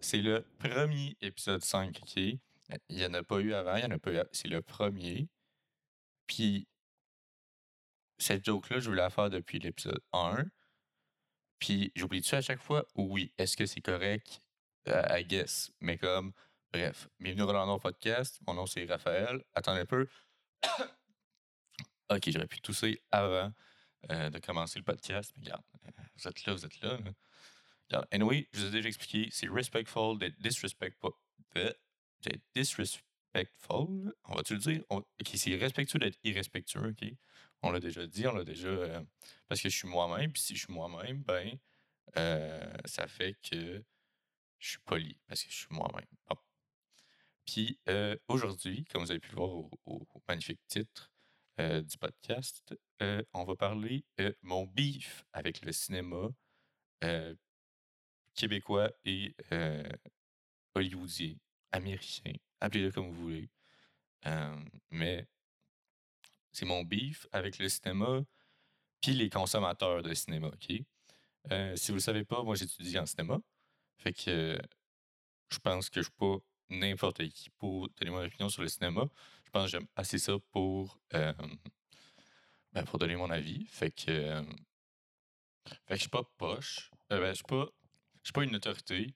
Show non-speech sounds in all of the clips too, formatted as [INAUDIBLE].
C'est le premier épisode 5, OK? Il n'y en a pas eu avant, il y en a pas. C'est le premier. Puis, cette joke-là, je voulais la faire depuis l'épisode 1. Puis, j'oublie-tu à chaque fois? Oui. Est-ce que c'est correct? Euh, I guess. Mais comme, bref. Bienvenue Roland Noir Podcast. Mon nom, c'est Raphaël. Attendez un peu. [COUGHS] ok, j'aurais pu tousser avant euh, de commencer le podcast. Mais regarde, euh, vous êtes là, vous êtes là. Anyway, je vous ai déjà expliqué, c'est respectful d'être disrespectful. Disrespectful. On va-tu le dire? Ok, c'est respectueux d'être irrespectueux, ok? On l'a déjà dit, on l'a déjà. euh, parce que je suis moi-même, puis si je suis moi-même, ben, euh, ça fait que je suis poli, parce que je suis moi-même. Puis euh, aujourd'hui, comme vous avez pu le voir au, magnifique titre du podcast, on va parler mon beef avec le cinéma québécois et euh, hollywoodien, américain, appelez-le comme vous voulez. Mais c'est mon beef avec le cinéma puis les consommateurs de cinéma, OK? Si vous le savez pas, moi j'étudie en cinéma. Fait que je pense que je suis pas n'importe qui pour donner mon opinion sur le cinéma. Je pense que j'aime assez ça pour, ben, pour donner mon avis. Fait que, fait que je suis pas poche. Euh, ben, je suis pas, je suis pas une autorité.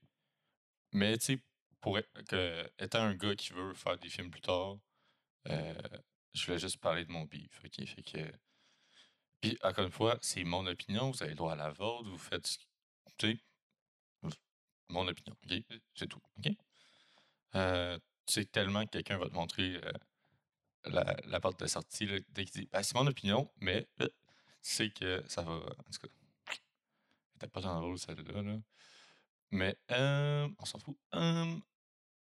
Mais tu sais, pour être, que, étant un gars qui veut faire des films plus tard, euh, je voulais juste parler de mon que. Puis, encore une fois, c'est mon opinion. Vous avez le droit à la vôtre. Vous faites. ce- Tu sais, mon opinion. OK? C'est tout. OK? Euh, tu sais tellement que quelqu'un va te montrer euh, la, porte de sortie dès qu'il dit Ben, c'est mon opinion, mais tu sais que ça va. En tout cas, c'était pas tant drôle celle-là. Là. Mais euh, on s'en fout.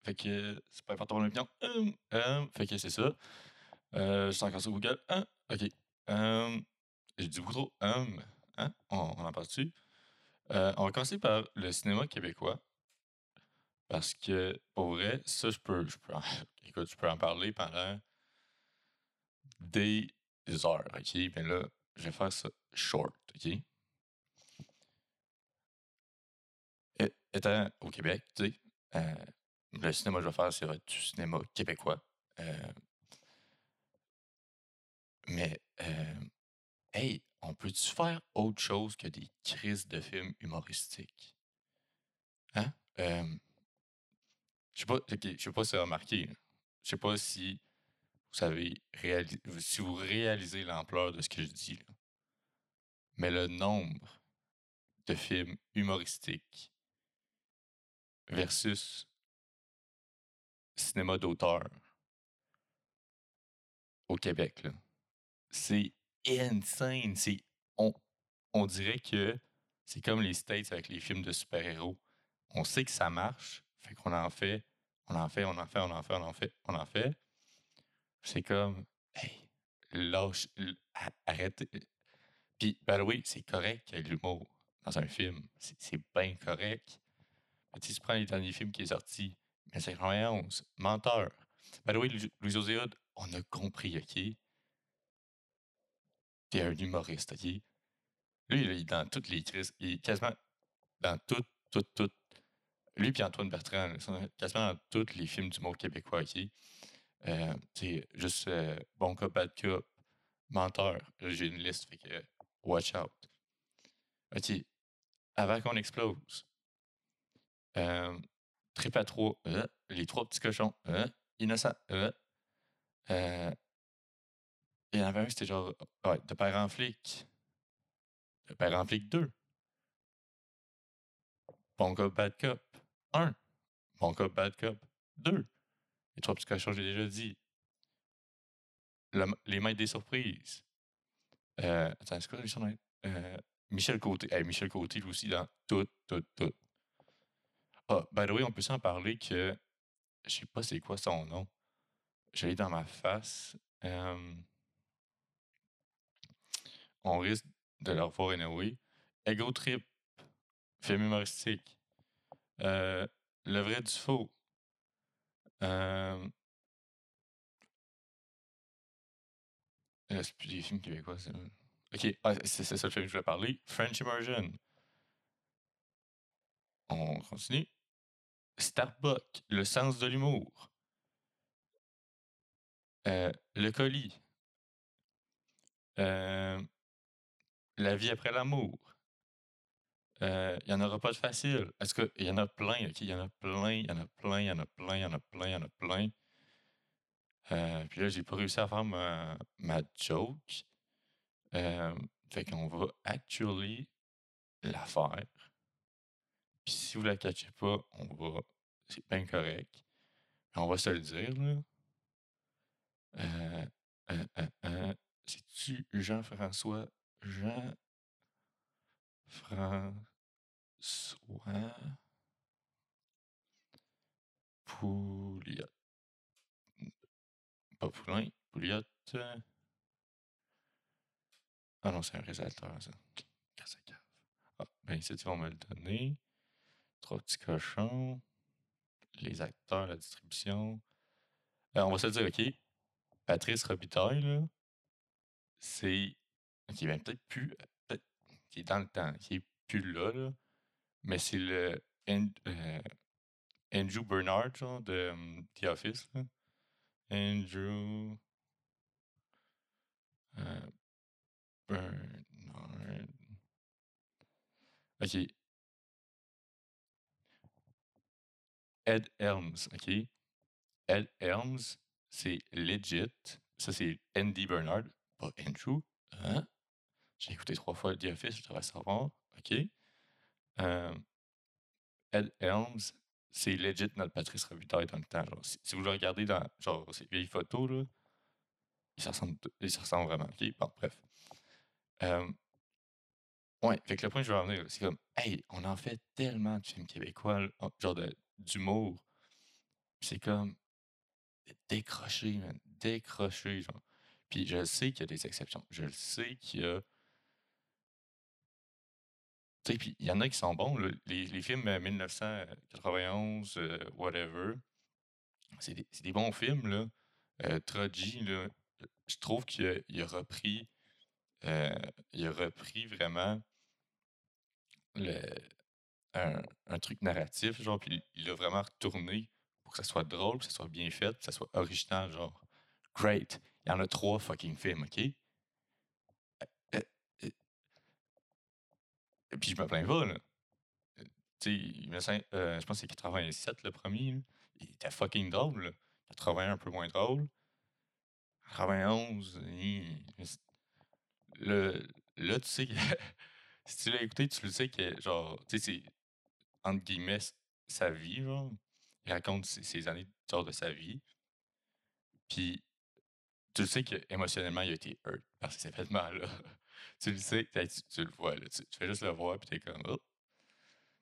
Fait que c'est pas important mon opinion. Hum, hum, fait que c'est ça. Euh, je suis encore sur Google. Hum, ok. J'ai dit beaucoup trop. Hein? On, en parle dessus. Euh, on va commencer par le cinéma québécois. Parce que, pour vrai, ça, je peux, je peux, en, [LAUGHS] écoute, je peux en parler pendant des heures, ok? Mais là, je vais faire ça short, ok? Étant au Québec, tu sais, euh, le cinéma que je vais faire, c'est du cinéma québécois. Euh, mais, euh, hey, on peut-tu faire autre chose que des crises de films humoristiques? Hein? Je sais pas, sais pas si vous remarqué. là. Je sais pas si vous savez si vous réalisez l'ampleur de ce que je dis. là. Mais le nombre de films humoristiques versus cinéma d'auteur au Québec, c'est insane. On, on dirait que c'est comme les States avec les films de super-héros. On sait que ça marche, fait qu'on en fait, on en fait, on en fait, on en fait, on en fait, on en fait. C'est comme, hey, lâche, arrêtez. Puis, ben oui, c'est correct qu'il y ait de l'humour dans un film. C'est bien correct. Mais tu prends les derniers films qui est sorti, 1991, Menteur. Ben oui, Louis- Louis-José on a compris, OK? T'es un humoriste, OK? Lui, il est dans toutes les crises. Il est quasiment dans toutes, toutes, toutes. Lui et Antoine Bertrand, sont quasiment dans tous les films d'humour québécois, OK? Euh, c'est juste euh, Bon Cop, Bad Cop, Menteur. J'ai une liste, fait que watch out. OK. Avant qu'on explose. Euh, Trip à trois. euh, les trois petits cochons. euh, innocent. euh, euh, il y en avait un, c'était genre. Ouais, de père en flic. De père en flic 2. Bon cop, bad cop 1. Bon cop, bad cop 2. Les trois petits cochons, j'ai déjà dit. Le- les maîtres des surprises. Euh, attends, c'est quoi son nom? Euh, Michel Côté. Hey, Michel Côté, lui aussi, dans tout, tout, tout. Ah, by the way, on peut s'en parler que. Je sais pas c'est quoi son nom. Je l'ai dans ma face. On risque de le revoir anyway. Ego Trip. Film humoristique. Euh, le vrai du faux. Euh, c'est plus des films québécois. Ok, ah, c'est ça le film que je voulais parler. French Immersion. On continue. Starbuck, le sens de l'humour. Euh, le colis. Euh, la vie après l'amour. Euh, il n'y en aura pas de facile. Est-ce qu'il y en a plein, OK? Il y en a plein, il y en a plein, il y en a plein, il y en a plein, il y en a plein. Euh, puis là, j'ai pas réussi à faire ma, ma joke. Euh, fait qu'on va actually la faire. Puis si vous la catchez pas, on va. C'est bien correct. On va se le dire, là. Euh, euh, euh, C'est-tu Jean-François? Jean-François Pouliot? Pas Poulain, Pouliot? Ah non, c'est un réalisateur, ça. Ah, ben ici, on me le donner? Trois petits. Les acteurs, la distribution. Euh, on va se dire, OK. Patrice Robitaille, c'est. Qui est peut-être plus. Qui est dans le temps, qui est plus là, là. Mais c'est le. Euh, Andrew Bernard, de um, The Office. Andrew. Bernard. OK. Ed Helms, OK? Ed Helms, c'est legit. Ça, c'est Andy Bernard, pas Andrew. Hein? J'ai écouté trois fois The Office, je devrais savoir. OK? Euh, Ed Helms, c'est legit notre Patrice Robitaille dans le temps. Genre, si, vous le regardez dans genre, ces vieilles photos, là, il se ressemble, il vraiment. OK? Bon, bref. Euh, ouais, fait que le point que je veux en c'est comme, hey, on en fait tellement de films québécois, genre d'humour. C'est comme décrocher, man, décrocher, genre. Puis je sais qu'il y a des exceptions. Je le sais qu'il y a. Tu sais, puis il y en a qui sont bons. Les, les, films 1991, euh, whatever, c'est des, bons films, là. Euh, Troji, là, je trouve qu'il a, a, repris euh, il a repris vraiment le, un, truc narratif, genre, puis il l'a vraiment retourné pour que ça soit drôle, que ça soit bien fait, que ça soit original, genre, great. Il y en a trois fucking films, OK? Et euh, euh, puis je me plains pas, là. Tu sais, je pense que c'est 87 le premier. Il était fucking drôle. 81 un peu moins drôle. 91, le, là, tu sais que [LAUGHS] si tu l'as écouté, tu le sais que, genre, tu sais, c'est, entre guillemets, sa vie, genre. Il raconte ses, années genre, de sa vie. Puis, tu le sais qu'émotionnellement, il a été hurt par ces événements-là. [LAUGHS] tu le sais, tu, le vois. Tu, fais juste le voir, puis t'es comme, oh.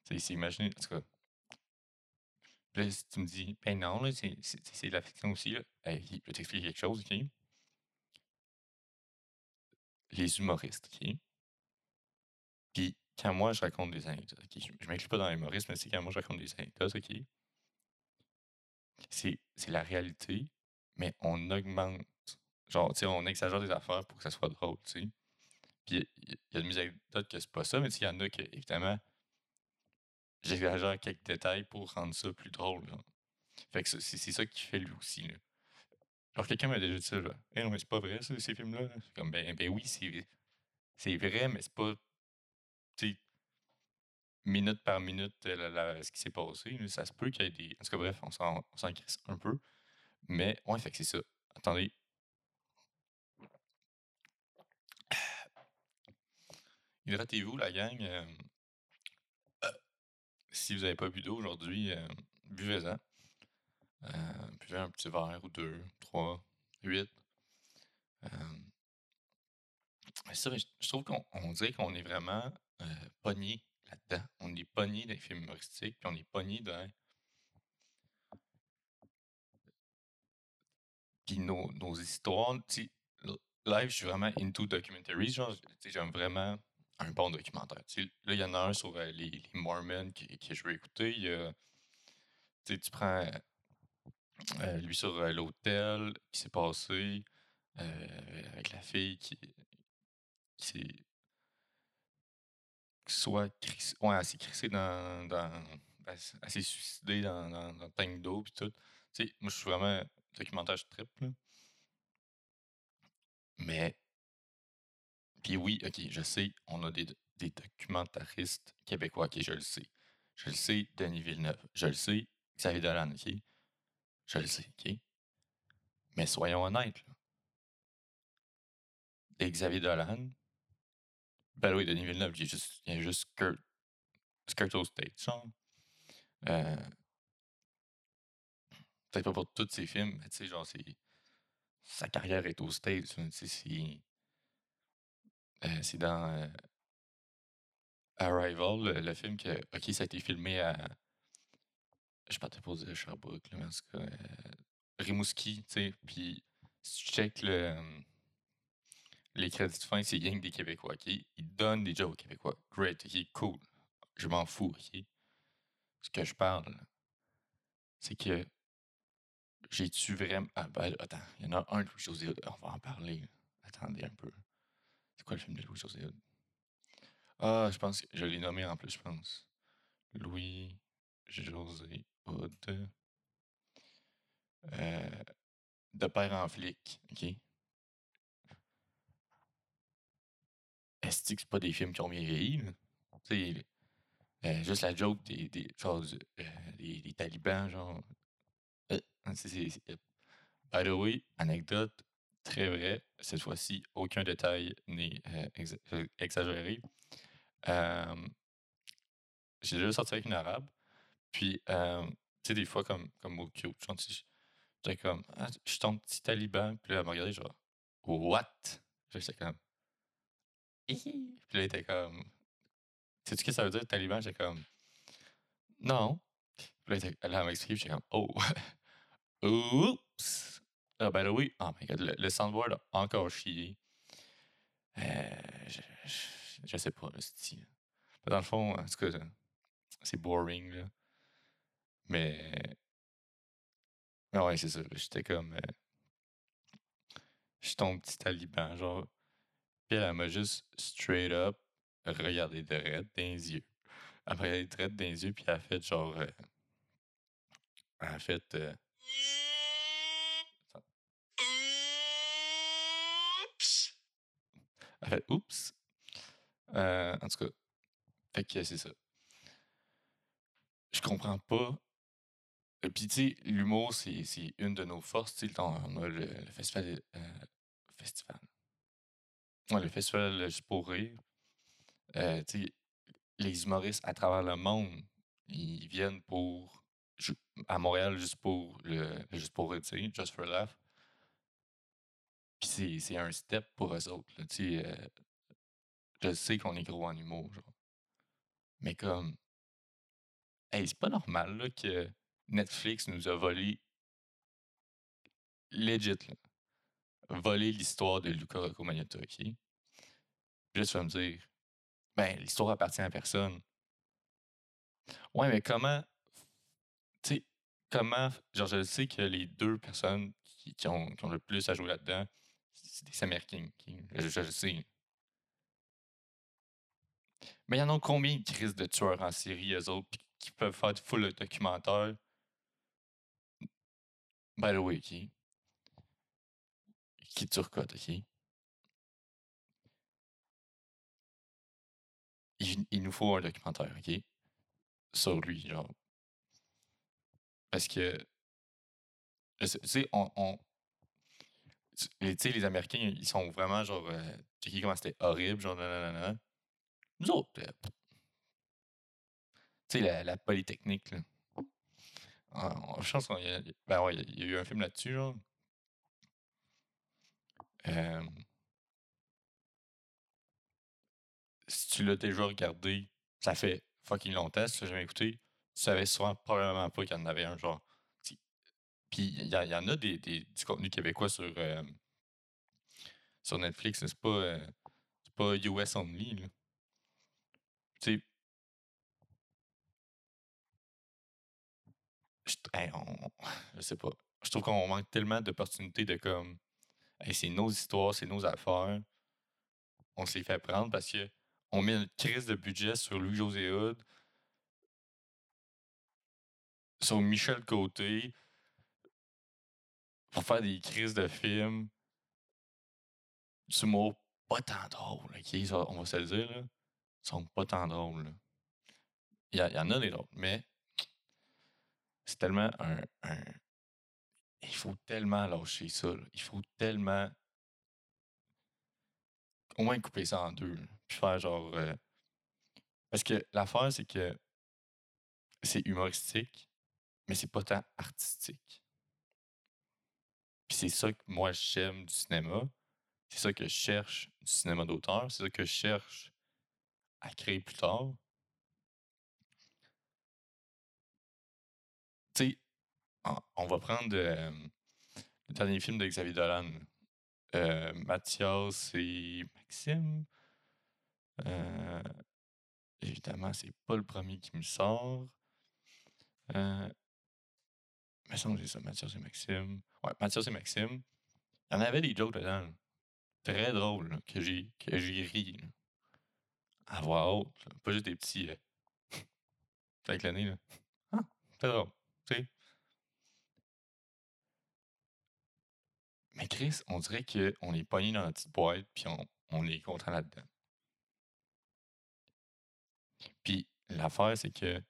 Tu sais, imaginer, en tout cas. Là, tu me dis, ben non, là, c'est, la fiction aussi, là. Hey, je vais t'expliquer quelque chose, OK? les humoristes, OK? Puis quand moi, je raconte des anecdotes, OK? Je, ne m'inclus pas dans l'humorisme, mais c'est quand moi, je raconte des anecdotes, OK? C'est, la réalité, mais on augmente. Genre, tu sais, on exagère des affaires pour que ça soit drôle, tu sais. Puis il y, a des anecdotes que c'est pas ça, mais il y en a que, évidemment, j'exagère quelques détails pour rendre ça plus drôle. Fait que c'est, ça qui fait lui aussi. Là. Alors, quelqu'un m'a déjà dit ça, là. Eh non, mais c'est pas vrai, ça, ces films-là. Comme, ben, ben oui, c'est, vrai, mais c'est pas, minute par minute, euh, ce qui s'est passé. Ça se peut qu'il y ait des. En tout cas, bref, on s'en, on un peu. Mais, ouais, fait que c'est ça. Attendez. [SIGHS] Hydratez-vous, la gang. Euh, euh, si vous n'avez pas bu d'eau aujourd'hui, buvez-en. Puis un petit verre ou deux, trois, huit. Euh, ça, je, trouve qu'on dirait qu'on est vraiment euh, pogné là-dedans. On est pogné dans les films humoristiques, puis on est pogné dans. Puis nos, nos histoires. Live, je suis vraiment into documentaries. Genre, j'aime vraiment un bon documentaire. là, il y en a un sur les, les, Mormons que, je veux écouter. tu prends euh, lui sur euh, l'hôtel qui s'est passé euh, avec la fille qui, qui soit ouais, assez crissé dans, assez suicidé dans, dans, dans le tank d'eau puis tout. Tu sais, moi je suis vraiment documentaire je trip là. Mais puis oui, ok, je sais, on a des, des documentaristes québécois, ok, je le sais. Je le sais, Denis Villeneuve. Je le sais, Xavier Dolan, ok? Je le sais, ok? Mais soyons honnêtes, là. Xavier Dolan, ben oui, Denis Villeneuve, il y a juste, il y juste au State. Euh, Peut-être pas pour tous ses films, mais tu sais, genre. Sa carrière est au sais, c'est. Euh, dans euh, Arrival, le, film que. Ok, ça a été filmé à. Je partais pas dire Sherbrooke, là, mais en tout cas. euh, Rimouski, tu sais. Puis, si tu check le, les crédits de fin, c'est gang des Québécois, ok? Ils donnent des jobs aux Québécois. Great, ok, cool. Je m'en fous, ok? Ce que je parle, c'est que j'ai-tu vraiment. Ah, ben, attends, il y en a un de Louis-José. On va en parler. Attendez un peu. C'est quoi le film de Louis-José? Ah, je pense que je l'ai nommé en plus, je pense. Louis-José Hood. Euh, de père en flic, ok? Est-ce que c'est pas des films qui ont bien vieilli? Tu sais, euh, juste la joke des, des, du- euh, des, talibans, genre. Euh, c'est- By the anecdote très vraie. Cette fois-ci, aucun détail n'est exa- exagéré. J'ai déjà sorti avec une arabe. Puis, tu sais, des fois, comme, comme au cute, j'étais comme, ah, je suis ton petit taliban. Puis là, elle m'a regardé, genre, what? J'étais comme, Hihi. [LAUGHS] Puis là, elle était comme, sais-tu ce que ça veut dire, taliban? J'étais comme, non. Puis là, elle puis j'étais comme, oh, [LAUGHS] oups. Ah, the way, oh my god, le, le soundboard a encore chié. Euh, je, je, je sais pas, le style. Dans le fond, en tout cas, c'est boring, là. Mais. Mais ouais, c'est ça. J'étais comme. euh, je suis ton petit taliban, genre. Puis elle, m'a juste straight up regardé direct dans les yeux. Elle m'a regardé direct dans les yeux, puis elle a fait genre. euh, elle a fait. euh, elle a fait oups. Euh, en tout cas, fait que c'est ça. Je comprends pas. Et puis, tu sais, l'humour, c'est une de nos forces. On on a le, le festival. euh, festival. Le festival Juste pour rire. Euh, les humoristes à travers le monde, ils viennent pour. à Montréal juste pour le, Juste pour rire, Just for Laugh. Puis c'est un step pour eux autres. euh, je sais qu'on est gros en humour, genre. Mais comme. Hey, c'est pas normal là, que Netflix nous a volé. Legit, là. Volé l'histoire de Luca Rocco Magnotta, ok? Puis là, tu vas me dire, ben, l'histoire appartient à personne. Ouais, mais comment. Tu sais, comment. Genre, je sais que les deux personnes qui, qui ont, qui le plus à jouer là-dedans, c'est des Américains. ok? Je, je sais. Mais il y en a combien de crises de tueurs en série, eux autres, qui peuvent faire du full documentaire? By the way? Qui turcote, ok? Il, nous faut un documentaire, ok? Sur lui, genre. Parce que. Tu sais, on. tu sais, les Américains, ils sont vraiment genre. Euh, checker comment c'était horrible, genre, nanana. Nous autres, euh, tu sais, la, Polytechnique, là. Ah, Je pense qu'il y ben ouais, y a eu un film là-dessus, genre. Euh, si tu l'as déjà regardé, ça fait fucking longtemps, si tu l'as jamais écouté, tu savais sûrement probablement pas qu'il y en avait un, genre. Puis il y, en- a des, du contenu québécois sur, euh, sur Netflix, c'est pas, euh, pas US only, là. Tu sais, je, je sais pas. Je trouve qu'on manque tellement d'opportunités de comme, c'est nos histoires, c'est nos affaires. On se les fait prendre parce que on met une crise de budget sur Louis-José Hood, sur Michel Côté, pour faire des crises de films. Ce mot pas tant drôle, on va se le dire, là. Ils sont pas tant drôles. Il y, en a des drôles, mais c'est tellement un, Il faut tellement lâcher ça. Il faut tellement. Au moins couper ça en deux. Puis faire genre. Euh, parce que l'affaire, c'est que c'est humoristique, mais c'est pas tant artistique. Puis c'est ça que moi j'aime du cinéma. C'est ça que je cherche du cinéma d'auteur. C'est ça que je cherche à créer plus tard. Tu sais, on va prendre euh, le dernier film de Xavier Dolan. Euh, Mathias et Maxime. Euh, évidemment, c'est pas le premier qui me sort. Mais ça, c'est ça, Mathias et Maxime. Ouais, Mathias et Maxime. Il y en avait des jokes dedans. Très drôles, que j'ai que j'ai ri. À voix haute. Pas juste des petits. Euh, [LAUGHS] avec l'année, là. Ah, très drôle. Tu sais. Mais Chris, on dirait qu'on est pogné dans la petite boîte, puis on, on est content là-dedans. Puis l'affaire, c'est que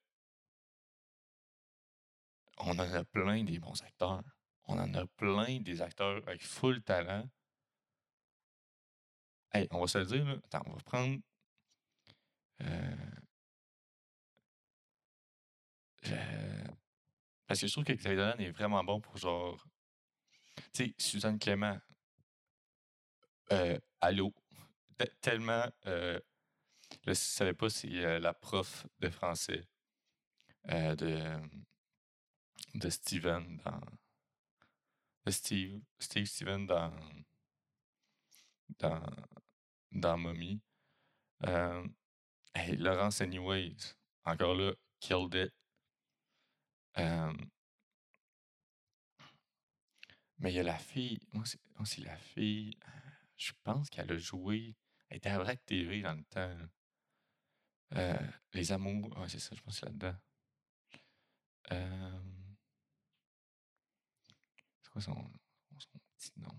on en a plein des bons acteurs. On en a plein des acteurs avec full talent. Hey, on va se le dire, là. Attends, on va prendre. Euh, parce que je trouve que Xavier est vraiment bon pour genre. Tu sais, Suzanne Clément. Euh, allô? tellement. Euh, je ne savais pas si euh, la prof de français euh, de de Steven dans. Steve, Steve Steven dans. Dans. Dans Mommy. Euh, hey, Laurence Anyways, encore là, killed it. Euh, mais il y a la fille. Moi, c'est la fille. Je pense qu'elle a joué. Elle était à Vrac TV dans le temps. Euh, les amours. Ouais, c'est ça, je pense que c'est là-dedans. Euh, son, petit nom?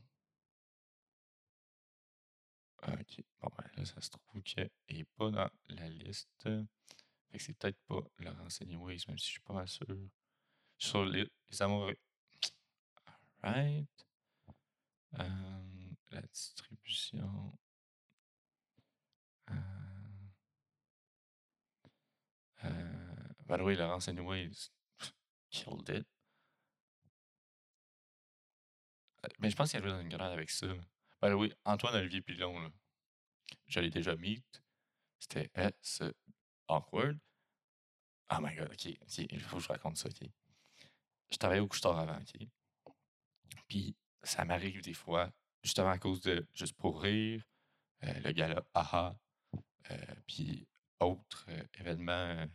Ok. Bon, ben là, ça se trouve qu'elle n'est pas dans la liste. Fait que c'est peut-être pas Laurence Anyways, même si je suis pas mal sûr. Sur les, les amoureux. Alright. Euh, la distribution. Euh, euh, by the way, Laurence Anyways [LAUGHS] killed it. Mais je pense qu'il y a dans une grande avec ça. Ben oui, Antoine Olivier Pilon, là. Je l'ai déjà meet. C'était S awkward. Oh my god, ok, il faut que je raconte ça, ok. Je travaillais au couche avant, ok. Puis ça m'arrive des fois, justement à cause de Juste pour rire, euh, le gala AHA, euh, puis autres euh, événements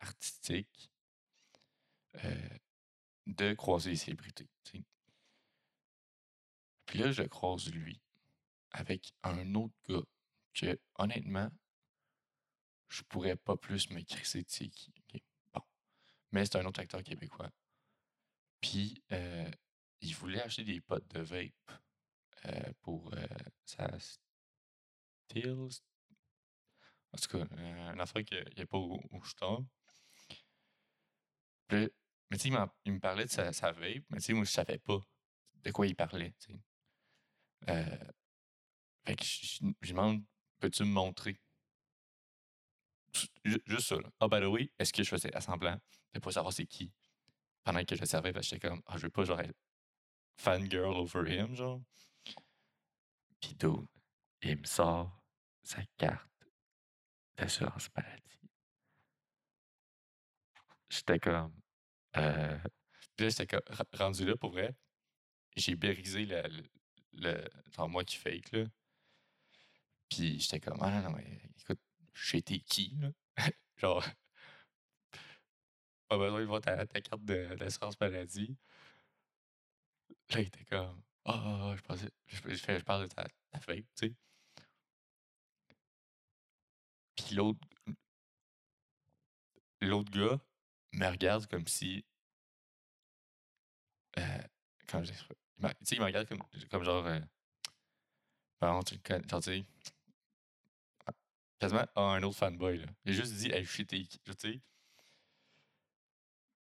artistiques, de croiser les célébrités. Puis là, je croise lui avec un autre gars que, honnêtement, je pourrais pas plus me crisser de qui. Bon. Mais c'est un autre acteur québécois. Puis, euh, il voulait acheter des potes de vape euh, pour euh, sa Stills. En tout cas, une affaire qu'il n'y a pas au, au mais tu sais, il, me parlait de sa, vape, mais tu sais, moi, je savais pas de quoi il parlait. Euh, fait que je, je demande, peux-tu me montrer? Juste ça. Ah, by the way, est-ce que je faisais assemblant de pas savoir c'est qui? Pendant que je le servais parce que j'étais comme, ah, je veux pas genre fangirl over him, genre. Pis d'où il me sort sa carte d'assurance maladie. J'étais comme, euh, là, j'étais rendu là pour vrai, j'ai brisé le, le, moi qui fake, là. Puis j'étais comme, ah non, mais écoute, j'étais qui, là? [LAUGHS] genre, pas besoin de voir ta, ta carte d'assurance maladie. Là, il était comme, oh, je pensais, je, je, je, parle de ta, ta tu sais. Puis l'autre. L'autre gars me regarde comme si. Euh, comment je dis ça? Il me- Tu sais, il me regarde comme, comme genre. Euh, pardon, tu connais, genre, tu sais. Quasiment ah, un autre fanboy, là. A juste dit, hey, t'es qui? Tu sais.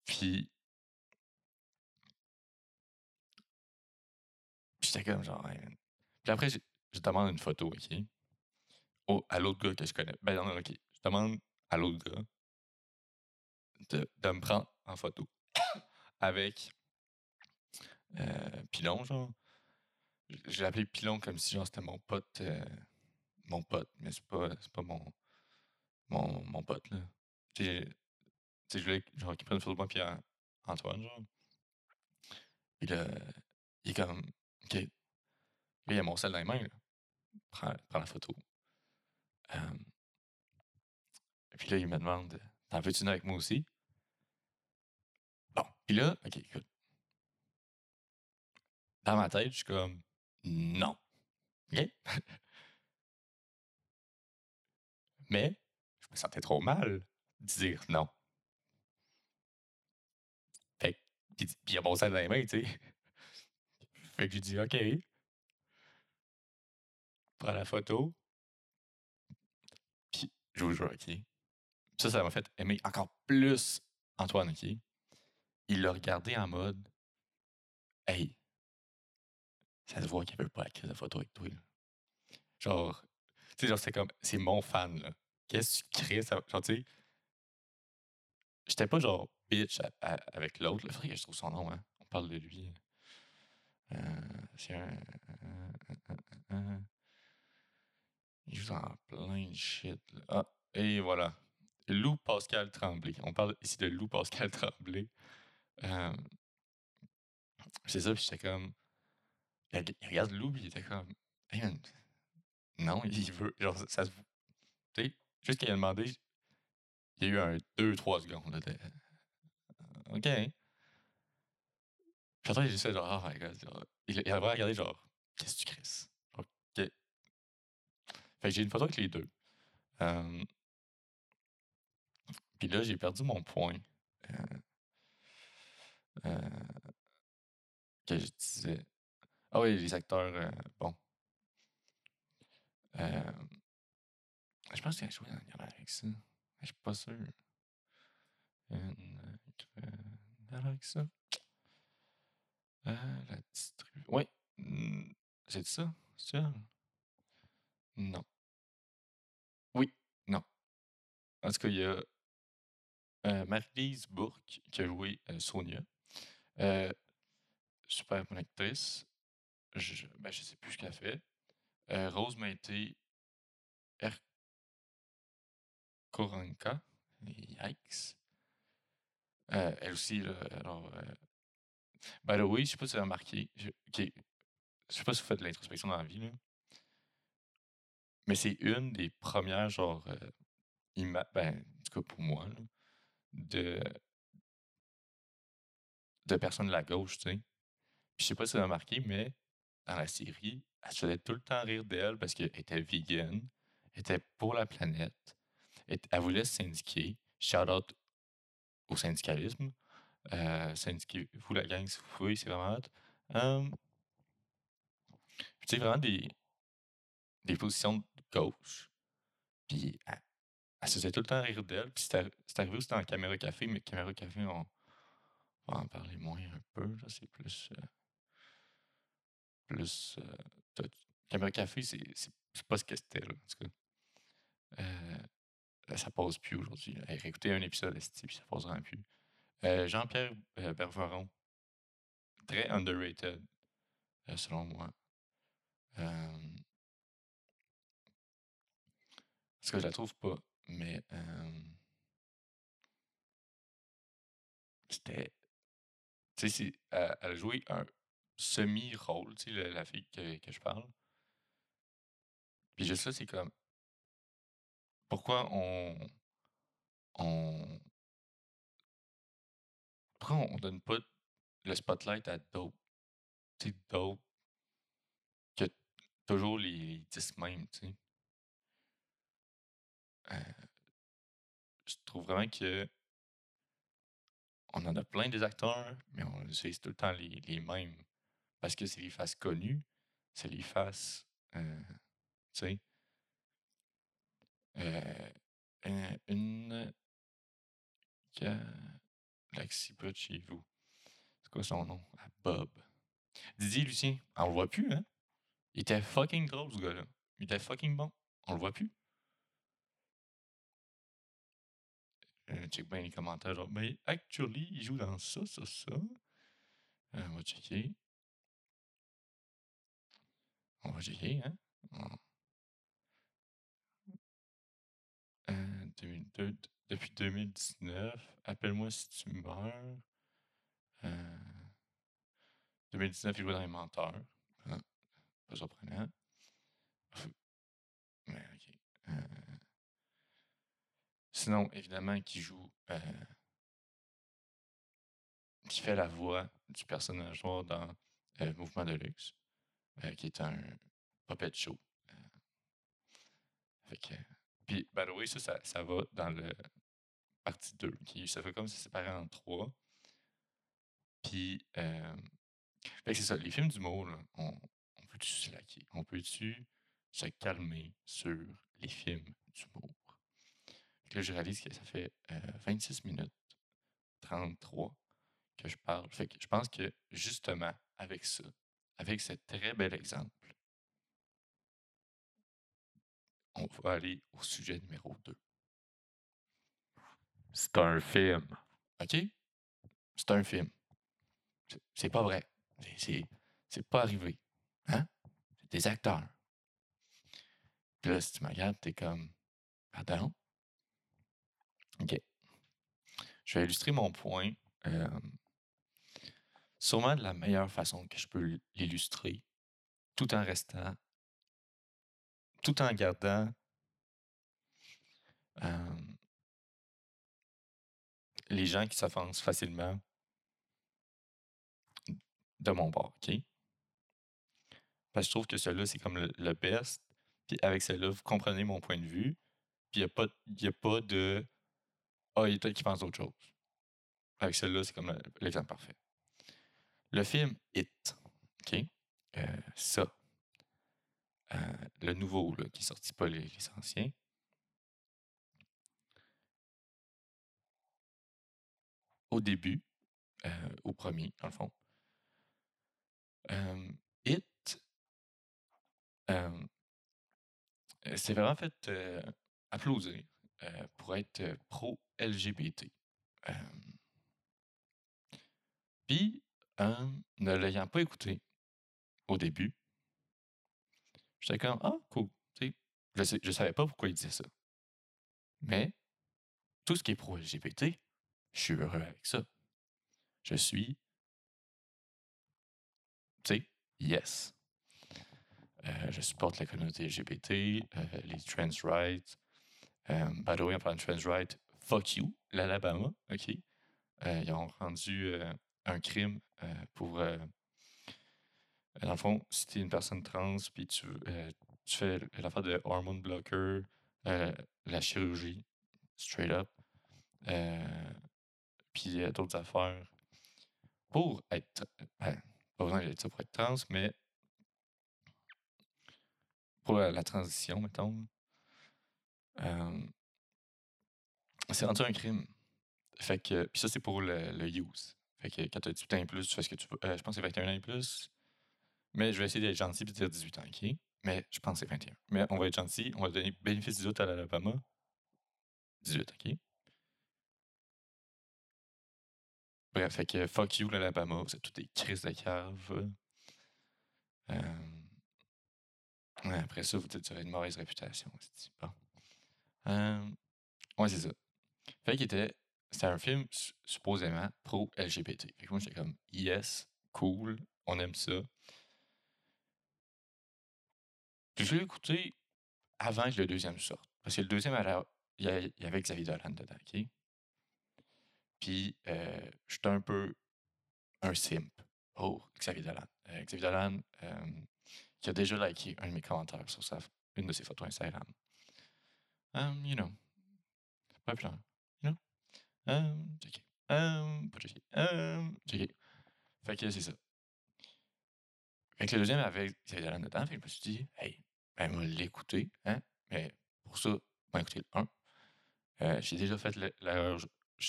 Puis. Comme genre. Puis après, j'ai- je demande une photo, OK? Au- à l'autre gars que je connais. Ben non, OK. Je demande à l'autre gars de, de me prendre en photo [COUGHS] avec euh, Pilon, genre. L'ai appelé Pilon comme si genre c'était mon pote. euh, mon pote, mais c'est pas, c'est pas mon, mon, mon pote, là. Tu sais, tu sais, je voulais genre qu'il prenne une photo de moi puis euh, Antoine, genre. Puis là, il est comme, OK. Là, il a mon sel dans les mains, là. Prends, la photo. Euh, puis là, il me demande, t'en veux-tu une avec moi aussi? Bon, puis là, OK, écoute. Dans ma tête, je suis comme, non. OK? [LAUGHS] Mais, je me sentais trop mal de dire non. Fait puis il a mon sel dans les mains, tu sais. Fait que j'ai dit, OK. Prends la photo. Puis, je vous jure, OK. Ça, ça m'a fait aimer encore plus Antoine, OK? Il l'a regardé en mode, hey, ça se voit qu'il veut pas la de photo avec toi, là. Genre, tu sais, genre, c'était comme, c'est mon fan, là. Qu'est-ce que tu crées, ça? Genre, tu sais, j'étais pas genre bitch avec l'autre. Faudrait que je trouve son nom, hein. On parle de lui. Euh, c'est un, un- un- un- un- Il joue dans plein de shit. là. Ah, et voilà. Lou Pascal Tremblay. On parle ici de Lou Pascal Tremblay. Euh, c'est ça, puis j'étais comme. Il reg- il regarde Lou, puis il était comme. Non, il veut. Genre, ça. Tu sais, juste qu'il a demandé, il y a eu un 2-3 secondes. Là, euh, OK. Puis après, j'ai fait genre, oh my god. il, a vraiment regardé genre, qu'est-ce que tu crisses? Que- Fait que j'ai une photo avec les deux. Puis là, j'ai perdu mon point. Euh, euh, que je disais. Ah oui, les acteurs, euh, bon. Je pense qu'il a joué dans il y en a avec ça. Mais je suis pas sûr. Une, avec ça. Euh, la distribu... Oui. hmm, C'est ça? C'est? Non. Oui. Non. En tout cas, il y a euh, Marie-Lise Bourque qui a joué euh, Sonia. Euh, super bonne actrice. Je, je- ben, sais plus ce qu'elle fait. Euh, Rose Maïté Erkoranka. Yikes. Euh, elle aussi, alors. By the way, je sais pas si vous avez remarqué. Je, ok, je sais pas si vous faites de l'introspection dans la vie, là. Mais c'est une des premières, genre. euh, ima- ben, en tout cas pour moi, là, de. de personnes de la gauche, tu sais. Puis je sais pas si vous avez remarqué, mais dans la série, elle se faisait tout le temps rire d'elle parce qu'elle était vegan, elle était pour la planète, elle, elle voulait se syndiquer. Shout out au syndicalisme. Euh, la gang si vous pouvez, c'est vraiment hot. Puis tu sais, vraiment des, des positions de gauche. Puis elle, se faisait tout le temps rire d'elle. Puis c'est arri- c'est arrivé aussi dans la Caméra Café, mais Caméra Café, on va en parler moins un peu. C'est plus. euh, plus. euh. Caméra Café, c'est c'est- c'est pas ce que c'était, là, en tout cas. Euh, là, ça passe plus aujourd'hui. réécoutez un épisode, puis ça passera plus. Euh, Jean-Pierre euh, très underrated, euh, selon moi. Parce que je la trouve pas, mais c'était. Tu sais, elle, elle a joué un semi-rôle, tu sais, la, la fille que, que je parle. Puis juste là, c'est comme. Pourquoi on. on pourquoi on donne pas le spotlight à? Tu sais, d'autres que toujours les, les 10 mêmes, tu sais. euh, je trouve vraiment que on en a plein des acteurs, mais on utilise tout le temps les, les mêmes. Parce que c'est les faces connues, c'est les faces, euh, tu sais, euh, une près de chez vous. C'est quoi son nom? Ah, Bob. Didier Lucien, on le voit plus, hein? Il était fucking drôle, ce gars-là. Il était fucking bon. On le voit plus. Euh, check bien les commentaires. genre, Mais actually, il joue dans ça, ça, ça. Euh, on va checker. On va checker, hein? Euh, 2002 depuis 2019. Appelle-moi si tu meurs. Euh, 2019, il jouait dans les menteurs. Ah, pas surprenant. Mais. Euh, sinon, évidemment, qui joue. euh, qui fait la voix du personnage noir dans euh, Mouvement de luxe, euh, qui est un puppet show. Euh. Puis, by the ça, ça va dans le partie 2. Qui, ça fait comme si séparé en trois. Puis, euh, c'est ça. Les films d'humour, on, on peut-tu se laquer? On peut-tu se calmer sur les films d'humour? Là, je réalise que ça fait euh, 26 minutes 33 que je parle. Fait que je pense que justement, avec ça, avec ce très bel exemple, on va aller au sujet numéro 2. C'est un film. OK? C'est un film. C'est- pas vrai. C'est pas arrivé. Hein? C'est des acteurs. Puis là, si tu me regardes, t'es comme. Pardon? OK. Je vais illustrer mon point. euh, sûrement de la meilleure façon que je peux l'illustrer, tout en restant. Tout en gardant. euh, les gens qui s'offensent facilement? De mon bord, OK? Je trouve que celui-là, c'est comme le, le best. Puis avec celui-là, vous comprenez mon point de vue. Puis il n'y a, pas- a pas de Ah, il y a qui pense d'autre chose. Avec celui-là, c'est comme le- l'exemple parfait. Le film It, OK? Euh, ça. Euh, le nouveau, qui est sorti, pas les, les anciens. Au début, euh, au premier, dans le fond. Euh, It, euh, euh, c'est vraiment fait applaudir pour être pro-LGBT. Puis, ne l'ayant pas écouté au début, j'étais comme Ah, cool. Je, je savais pas pourquoi il disait ça. Mais tout ce qui est pro-LGBT, je suis heureux avec ça. Je suis, tu sais, yes. Euh, je supporte la communauté LGBT, euh, les trans rights. Euh, by the way, en de trans rights, fuck you, l'Alabama, OK? Euh, ils ont rendu un crime pour. dans le fond, si tu es une personne trans, puis tu, tu fais l'affaire de hormone blocker, la chirurgie, straight up, puis euh, d'autres affaires, pour être. ben, pas besoin d'être ça pour être trans, mais pour la, transition, mettons, euh, c'est rendu un crime. Fait que, puis ça, c'est pour le, use. Fait que quand tu as 18 ans et plus, tu fais ce que tu veux. Euh, je pense que c'est 21 ans et plus. Mais je vais essayer d'être gentil et dire 18 ans, OK? Mais je pense que c'est 21. Mais on va être gentil, on va donner bénéfice du doute à l'Alabama. 18, OK? Bref, fait que fuck you l'Alabama, êtes tous des crises de cave. Euh, après ça, vous dites que une mauvaise réputation. Bon. Euh, ouais, c'est ça. Fait qu'il était. C'était un film su- supposément pro-LGBT. Fait que moi, j'étais comme, yes, cool, on aime ça. Puis je l'ai écouté avant que le deuxième sorte. Parce que le deuxième, il y avait Xavier Dolan dedans, OK? Puis, euh, j'étais un peu un simp pour Xavier Dolan. Euh, Xavier Dolan, euh, qui a déjà liké un de mes commentaires sur sa, une de ses photos Instagram. Um, you know. Populaire. You know? Um, checké. Um, pas checké. Um, checké. Fait que c'est ça. Fait que le deuxième avait Xavier dedans, fait que je me suis dit, hey, ben, on va l'écouter, hein, mais pour ça, on va écouter le 1. Euh, J'ai déjà fait l'erreur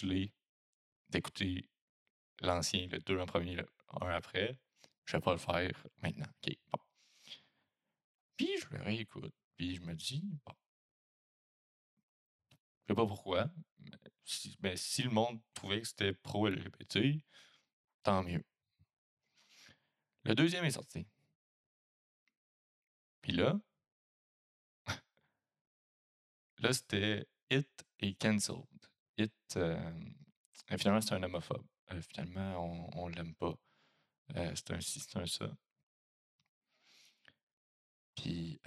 l'ai d'écouter l'ancien, le 2 en premier, le 1 après. Je vais pas le faire maintenant. OK, bon. Puis je le réécoute, puis je me dis, bon. Je sais pas pourquoi, mais si, ben, le monde trouvait que c'était pro-LGBT, tant mieux. Le deuxième est sorti. Puis là, [LAUGHS] là, c'était It et Cancelled. It, euh, finalement, c'est un homophobe. Euh, finalement, on, on l'aime pas. Euh, c'est un ci, c'est un ça. Puis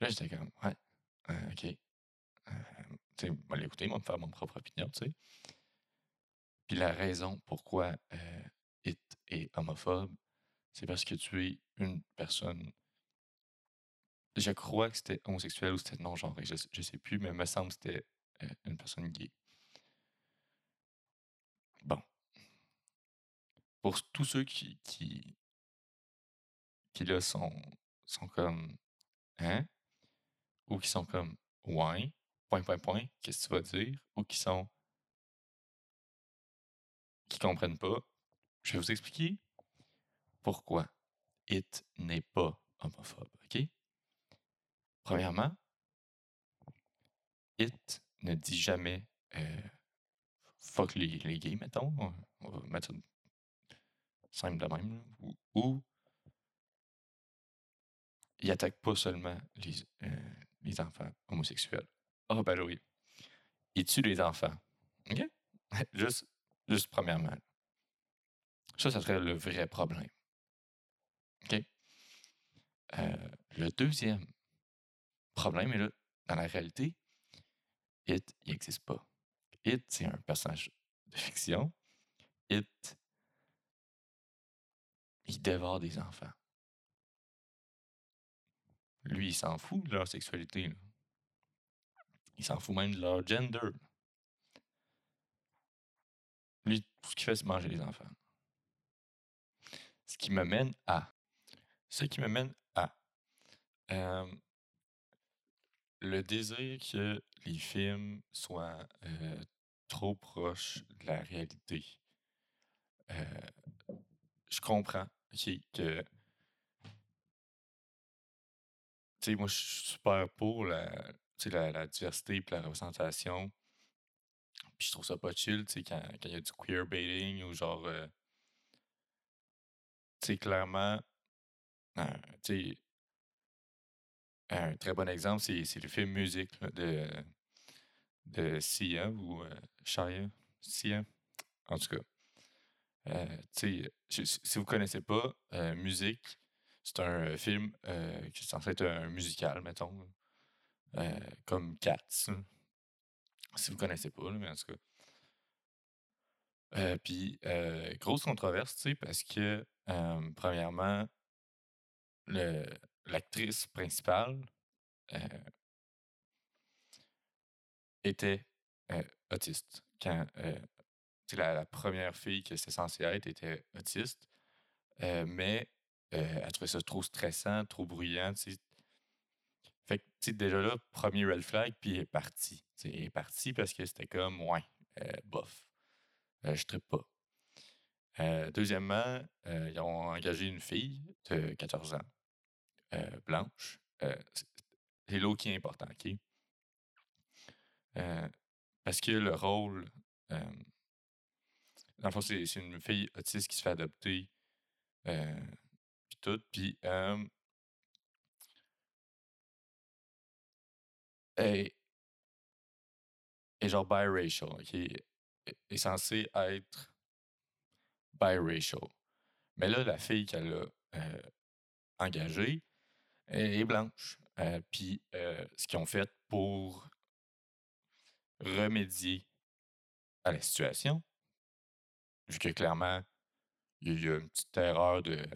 là, j'étais comme, ouais, ok. tu sais, moi l'écouter, moi me faire mon propre opinion, tu sais. Puis la raison pourquoi It est homophobe, c'est parce que tu es une personne. Je crois que c'était homosexuel ou c'était non-genré, je, je sais plus, mais il me semble que c'était une personne gay. Bon. Pour tous ceux qui, qui, qui là sont, sont comme Hein? Ou qui sont comme Ouais, point, point, point, qu'est-ce que tu vas dire? Ou qui sont qui comprennent pas? Je vais vous expliquer pourquoi It n'est pas homophobe, OK? Premièrement, It ne dit jamais euh, fuck les, gays, mettons. On va mettre ça simple de même. Ou, ou, il attaque pas seulement les, euh, les enfants homosexuels. Ah, oh, ben oui. Il tue les enfants. OK? [LAUGHS] juste, juste premièrement. Ça, ça serait le vrai problème. OK? Euh, le deuxième problème est là, dans la réalité, It, il n'existe pas. It, c'est un personnage de fiction. It, il dévore des enfants. Lui, il s'en fout de leur sexualité. Il s'en fout même de leur gender. Lui, tout ce qu'il fait, c'est manger les enfants. Ce qui me mène à. Ce qui me mène à. Euh, le désir que les films soient euh, trop proches de la réalité. Euh, je comprends que. Tu sais, moi, je suis super pour la, la, la diversité et la représentation. Puis je trouve ça pas chill, tu sais, quand il y a du queerbaiting ou genre. Euh, tu sais, clairement. tu sais, un très bon exemple, c'est le film Musique de, de Sia ou euh. Sia? En tout cas. Euh, si vous ne connaissez pas, euh, Musique, c'est un film qui est censé être un musical, mettons. comme Cats. Si vous ne connaissez pas, mais en tout cas. Puis, grosse controverse, parce que, premièrement, l'actrice principale était autiste. Quand la, première fille que c'était censé être était autiste, mais elle trouvait ça trop stressant, trop bruyant. Fait que, déjà là, premier red flag, puis elle est partie. Elle est partie parce que c'était comme, ouais, bof, je ne pas. Euh, deuxièmement, euh, ils ont engagé une fille de 14 ans, euh, blanche. c'est l'eau qui est important, OK? parce que le rôle. dans le fond, c'est, une fille autiste qui se fait adopter. puis tout. Puis. est, est genre biracial, OK? Est censé être biracial. Mais là, la fille qu'elle a euh, engagée est blanche. Euh, puis euh, ce qu'ils ont fait pour remédier à la situation, vu que clairement, il y a eu une petite erreur de,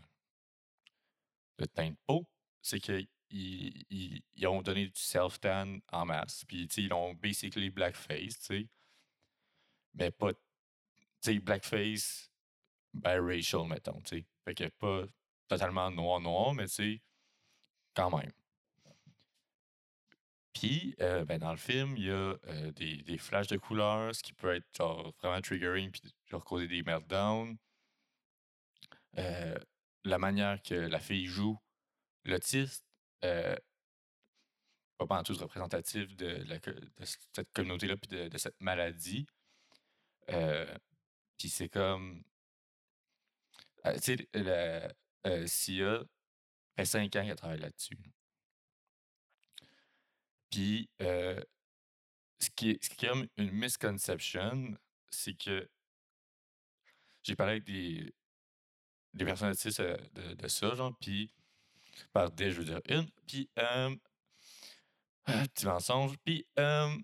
de teint de peau, c'est qu'ils ils, ont donné du self-tan en masse. Puis, ils ont basically blackface, tu sais. Mais pas, blackface biracial, mettons, tu sais. Fait que pas totalement noir-noir, mais tu sais, quand même. Puis, euh, ben, dans le film, il y a euh, des, des flashs de couleurs, ce qui peut être genre vraiment triggering, puis genre causer des meltdowns. Euh, la manière que la fille joue l'autiste, pas en tout représentatif de, cette communauté-là, puis de, de, cette maladie. Puis c'est comme. Tu sais, SIA fait cinq ans qu'elle travaille là-dessus. Puis, euh, ce, qui est, comme une misconception, c'est que j'ai parlé avec des, des personnes autistes de, de ça, genre, puis par des, je veux dire une, puis euh, petit mensonge, puis euh,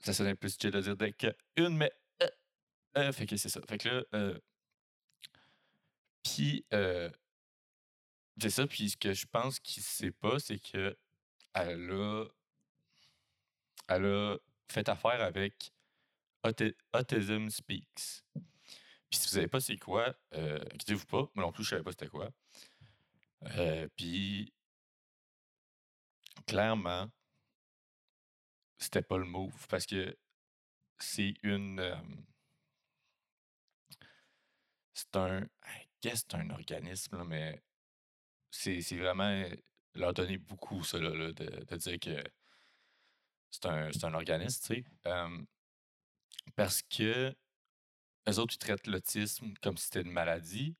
ça serait plus chill de dire dès que une, mais euh, euh, fait que c'est ça. Fait que là, euh, puis euh, c'est ça, puis ce que je pense qu'il sait pas, c'est que elle a, elle a fait affaire avec Autism Speaks. Puis si vous savez pas c'est quoi, euh, inquiétez-vous pas, moi non plus je savais pas c'était quoi. Euh, puis clairement, c'était pas le move parce que c'est une. C'est un. Qu'est-ce que c'est un organisme, là, mais c'est vraiment leur donner beaucoup, ça, là, de, dire que c'est un, un organisme. Euh, parce que eux autres, ils traitent l'autisme comme si c'était une maladie.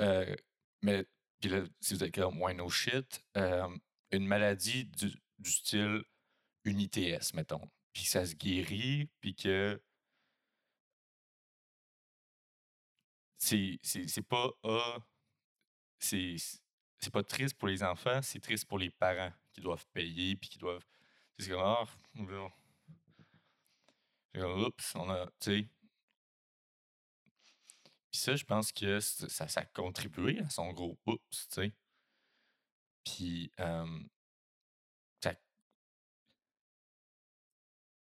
Euh, mais, puis là, si vous êtes comme, ouais, no shit, euh, une maladie du, du style une ITS, mettons. Puis ça se guérit, puis que c'est pas c'est c'est pas triste pour les enfants, c'est triste pour les parents qui doivent payer puis qui doivent c'est comme ah oups, on a tu sais puis ça je pense que ça ça a contribué à son gros oups, tu sais. Puis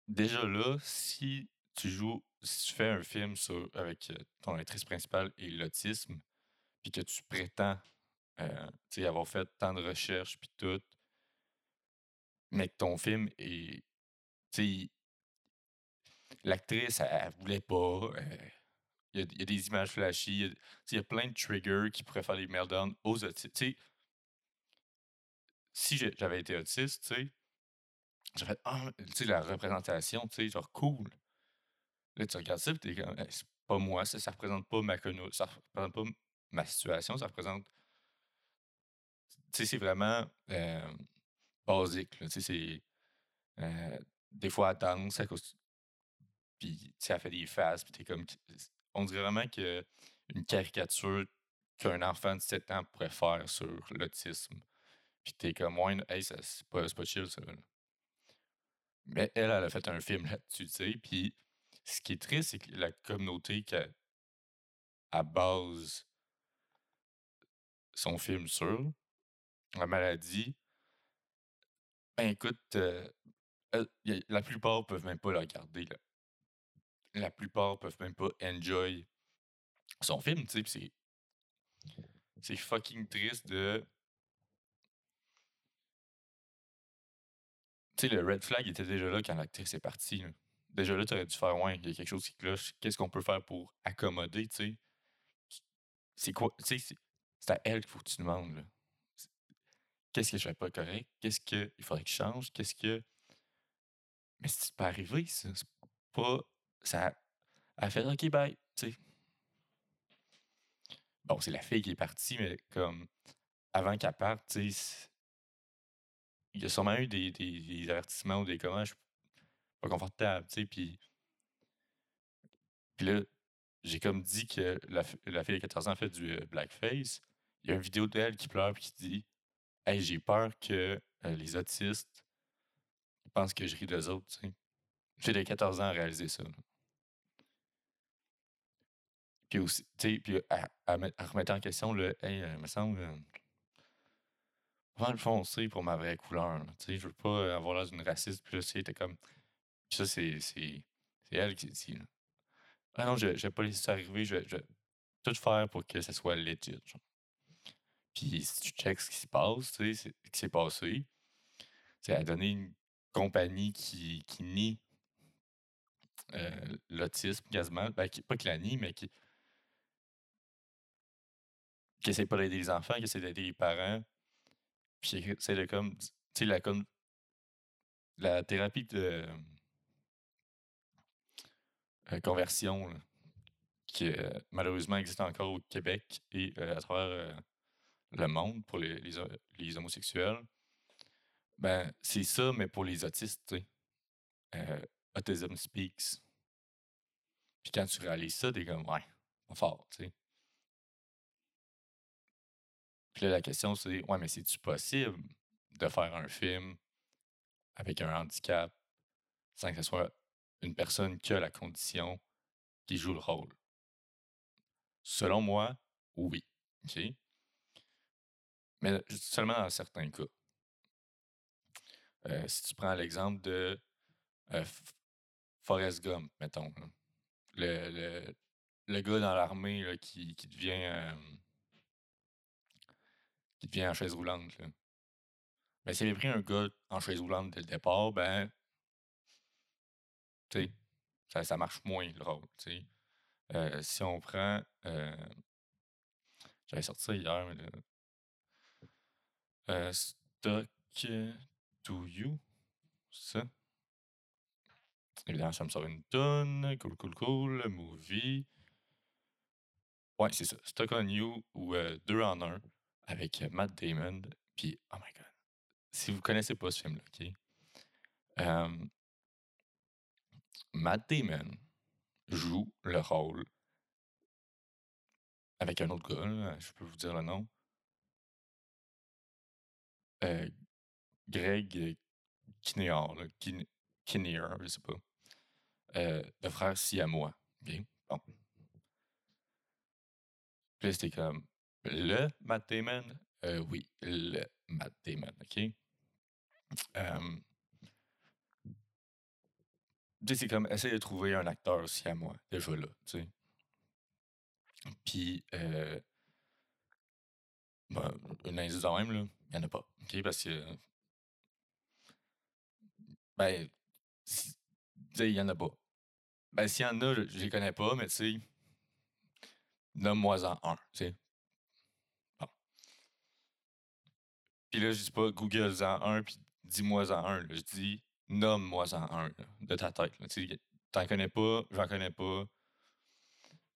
déjà là, si tu joues si tu fais un film sur avec euh, ton actrice principale et l'autisme, puis que tu prétends euh, avoir fait tant de recherches puis tout, mais que ton film est. L'actrice, elle, voulait pas. euh, Il y, a, des images flashy. Il y a, plein de triggers qui pourraient faire des meltdowns aux autistes. Si j'ai- j'avais été autiste, tu sais, j'aurais fait, ah, la représentation, tu sais, genre cool. Là, tu regardes ça, puis t'es comme, c'est pas moi, ça, ça représente pas ma ça représente pas ma situation, ça représente. Tu sais, c'est vraiment euh, basique, tu sais, c'est. euh, des fois, danse à cause. Puis, tu sais, fait des faces, puis t'es comme. On dirait vraiment que une caricature qu'un enfant de 7 ans pourrait faire sur l'autisme. Puis t'es comme, ouais, hey, ça, c'est pas, pas chill, ça. Mais elle, elle a fait un film là-dessus, tu sais. Puis ce qui est triste, c'est que la communauté qui à base son film sur la maladie, ben écoute, euh, la plupart peuvent même pas le regarder. La plupart peuvent même pas enjoy son film, tu sais. c'est c'est fucking triste de. Tu sais, le red flag était déjà là quand l'actrice est partie. Déjà là, tu aurais dû faire, ouais, il y a quelque chose qui cloche. Qu'est-ce qu'on peut faire pour accommoder, tu sais? C'est quoi? Tu sais, c'est à elle qu'il faut que tu demandes, Qu'est-ce que je fais pas correct? Qu'est-ce qu'il faudrait que je change? Qu'est-ce que. Mais c'est pas arrivé, ça? C'est pas. Ça. Elle fait, OK, bye, tu sais. Bon, c'est la fille qui est partie, mais comme. Avant qu'elle parte, tu sais. Il y a sûrement eu des, des, avertissements ou des comment, je suis pas confortable, tu sais. Puis, puis là, j'ai comme dit que la, la fille de 14 ans fait du euh, blackface. Il y a une vidéo d'elle qui pleure puis qui dit Hey, j'ai peur que euh, les autistes pensent que je ris d'eux autres, tu sais. Fille de 14 ans a réalisé ça. Puis aussi, tu sais, puis à, à, met- à remettre en question le Hey, euh, me semble. euh, le foncé pour ma vraie couleur. Tu sais, je veux pas avoir l'air d'une raciste. Puis là, comme. Puis ça, c'est, c'est, c'est elle qui dit. Ah non, je, je vais pas laisser ça arriver. Je vais, tout faire pour que ça soit legit. Puis si tu checks ce qui se passe, tu sais, ce qui s'est passé, c'est à donner une compagnie qui, qui nie euh, l'autisme quasiment. Ben, qui, pas que la nie, mais qui, qui essaie pas d'aider les enfants, qui essaie d'aider les parents, puis qui essaie de comme, tu sais, la, la thérapie de euh, conversion qui euh, malheureusement existe encore au Québec et à travers le monde pour les, les, homosexuels, ben, c'est ça, mais pour les autistes. Euh, Autism Speaks. Puis quand tu réalises ça, t'es comme, ouais, pas fort, tu sais. Puis là, la question, c'est, ouais, mais c'est-tu possible de faire un film avec un handicap sans que ce soit une personne qui a la condition qui joue le rôle? Selon moi, oui. OK? Mais seulement dans certains cas. Euh, si tu prends l'exemple de euh, Forrest Gump, mettons, le, le, gars dans l'armée qui, qui, devient euh, qui devient en chaise roulante. Là. Ben, s'il avait pris un gars en chaise roulante dès le départ, ben, tu sais, ça, ça, marche moins le rôle. Si on prend, j'avais sorti ça hier, mais euh, stock to you. Ça. Évidemment, ça me sort une tonne. Cool, cool, cool. Movie. Ouais, c'est ça. Stock on You ou euh, deux en un avec Matt Damon. Puis, oh my god. Si vous connaissez pas ce film-là, ok? Euh, Matt Damon joue le rôle avec un autre gars, je peux vous dire le nom. Euh, Greg Kinnear, Kinnear, je sais pas. Euh, le frère siamois. OK? Bon. Puis c'était comme le Matt Damon. Euh, oui, le Matt Damon, OK? Euh, c'est comme essayer de trouver un acteur siamois, déjà là, tu sais. Puis, euh, ben, un indice même, là, il n'y en a pas. Parce que. Ben. il n'y en a pas. Ben, s'il y en a, je les connais pas, mais tu sais. Nomme-moi-en un, tu sais. Puis là, je dis pas Google-en un, puis dis-moi-en un. Je dis nomme-moi-en un de ta tête. Tu t'en connais pas, j'en connais pas.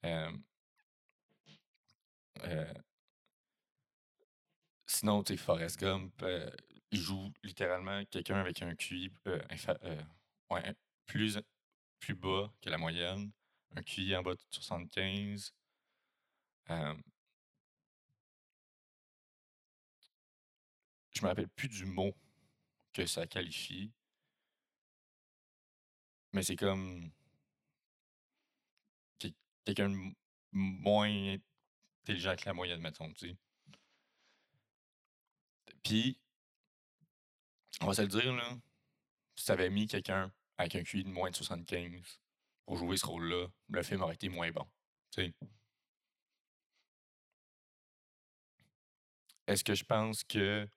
Euh, euh, Sinon, tu Forrest Gump, euh, il joue littéralement quelqu'un avec un QI euh, euh, plus, plus bas que la moyenne, un QI en bas de 75. je me rappelle plus du mot que ça qualifie. Mais c'est comme quelqu'un de moins intelligent que la moyenne, mettons, tu sais. Puis, on va se le dire, là, si t'avais mis quelqu'un avec un QI de moins de 75 pour jouer ce rôle-là, le film aurait été moins bon. Est-ce que je pense que.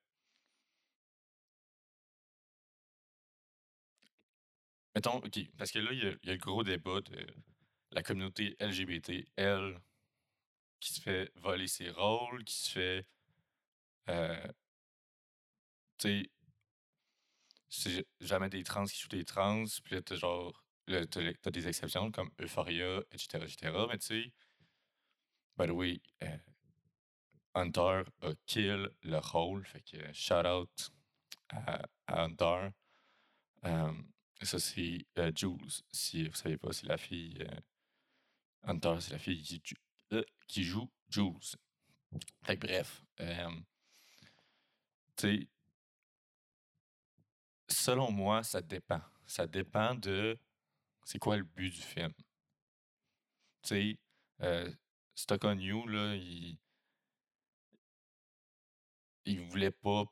Mettons, OK, parce que là, il y, a, le gros débat de la communauté LGBT, elle, qui se fait voler ses rôles, qui se fait euh, tu c'est jamais des trans qui jouent des trans, puis là, t'as genre, t'as, des exceptions comme Euphoria, etc., etc., mais tu sais, by the way, euh, Hunter a kill le rôle, fait que shout out à, Hunter. Euh, ça, c'est euh, Jules, si vous savez pas, c'est la fille. Hunter, c'est la fille qui, qui joue Jules. Fait que bref, tu sais, selon moi, ça dépend. Ça dépend de c'est quoi le but du film. Tu sais, euh, Stock on You, il, il voulait pas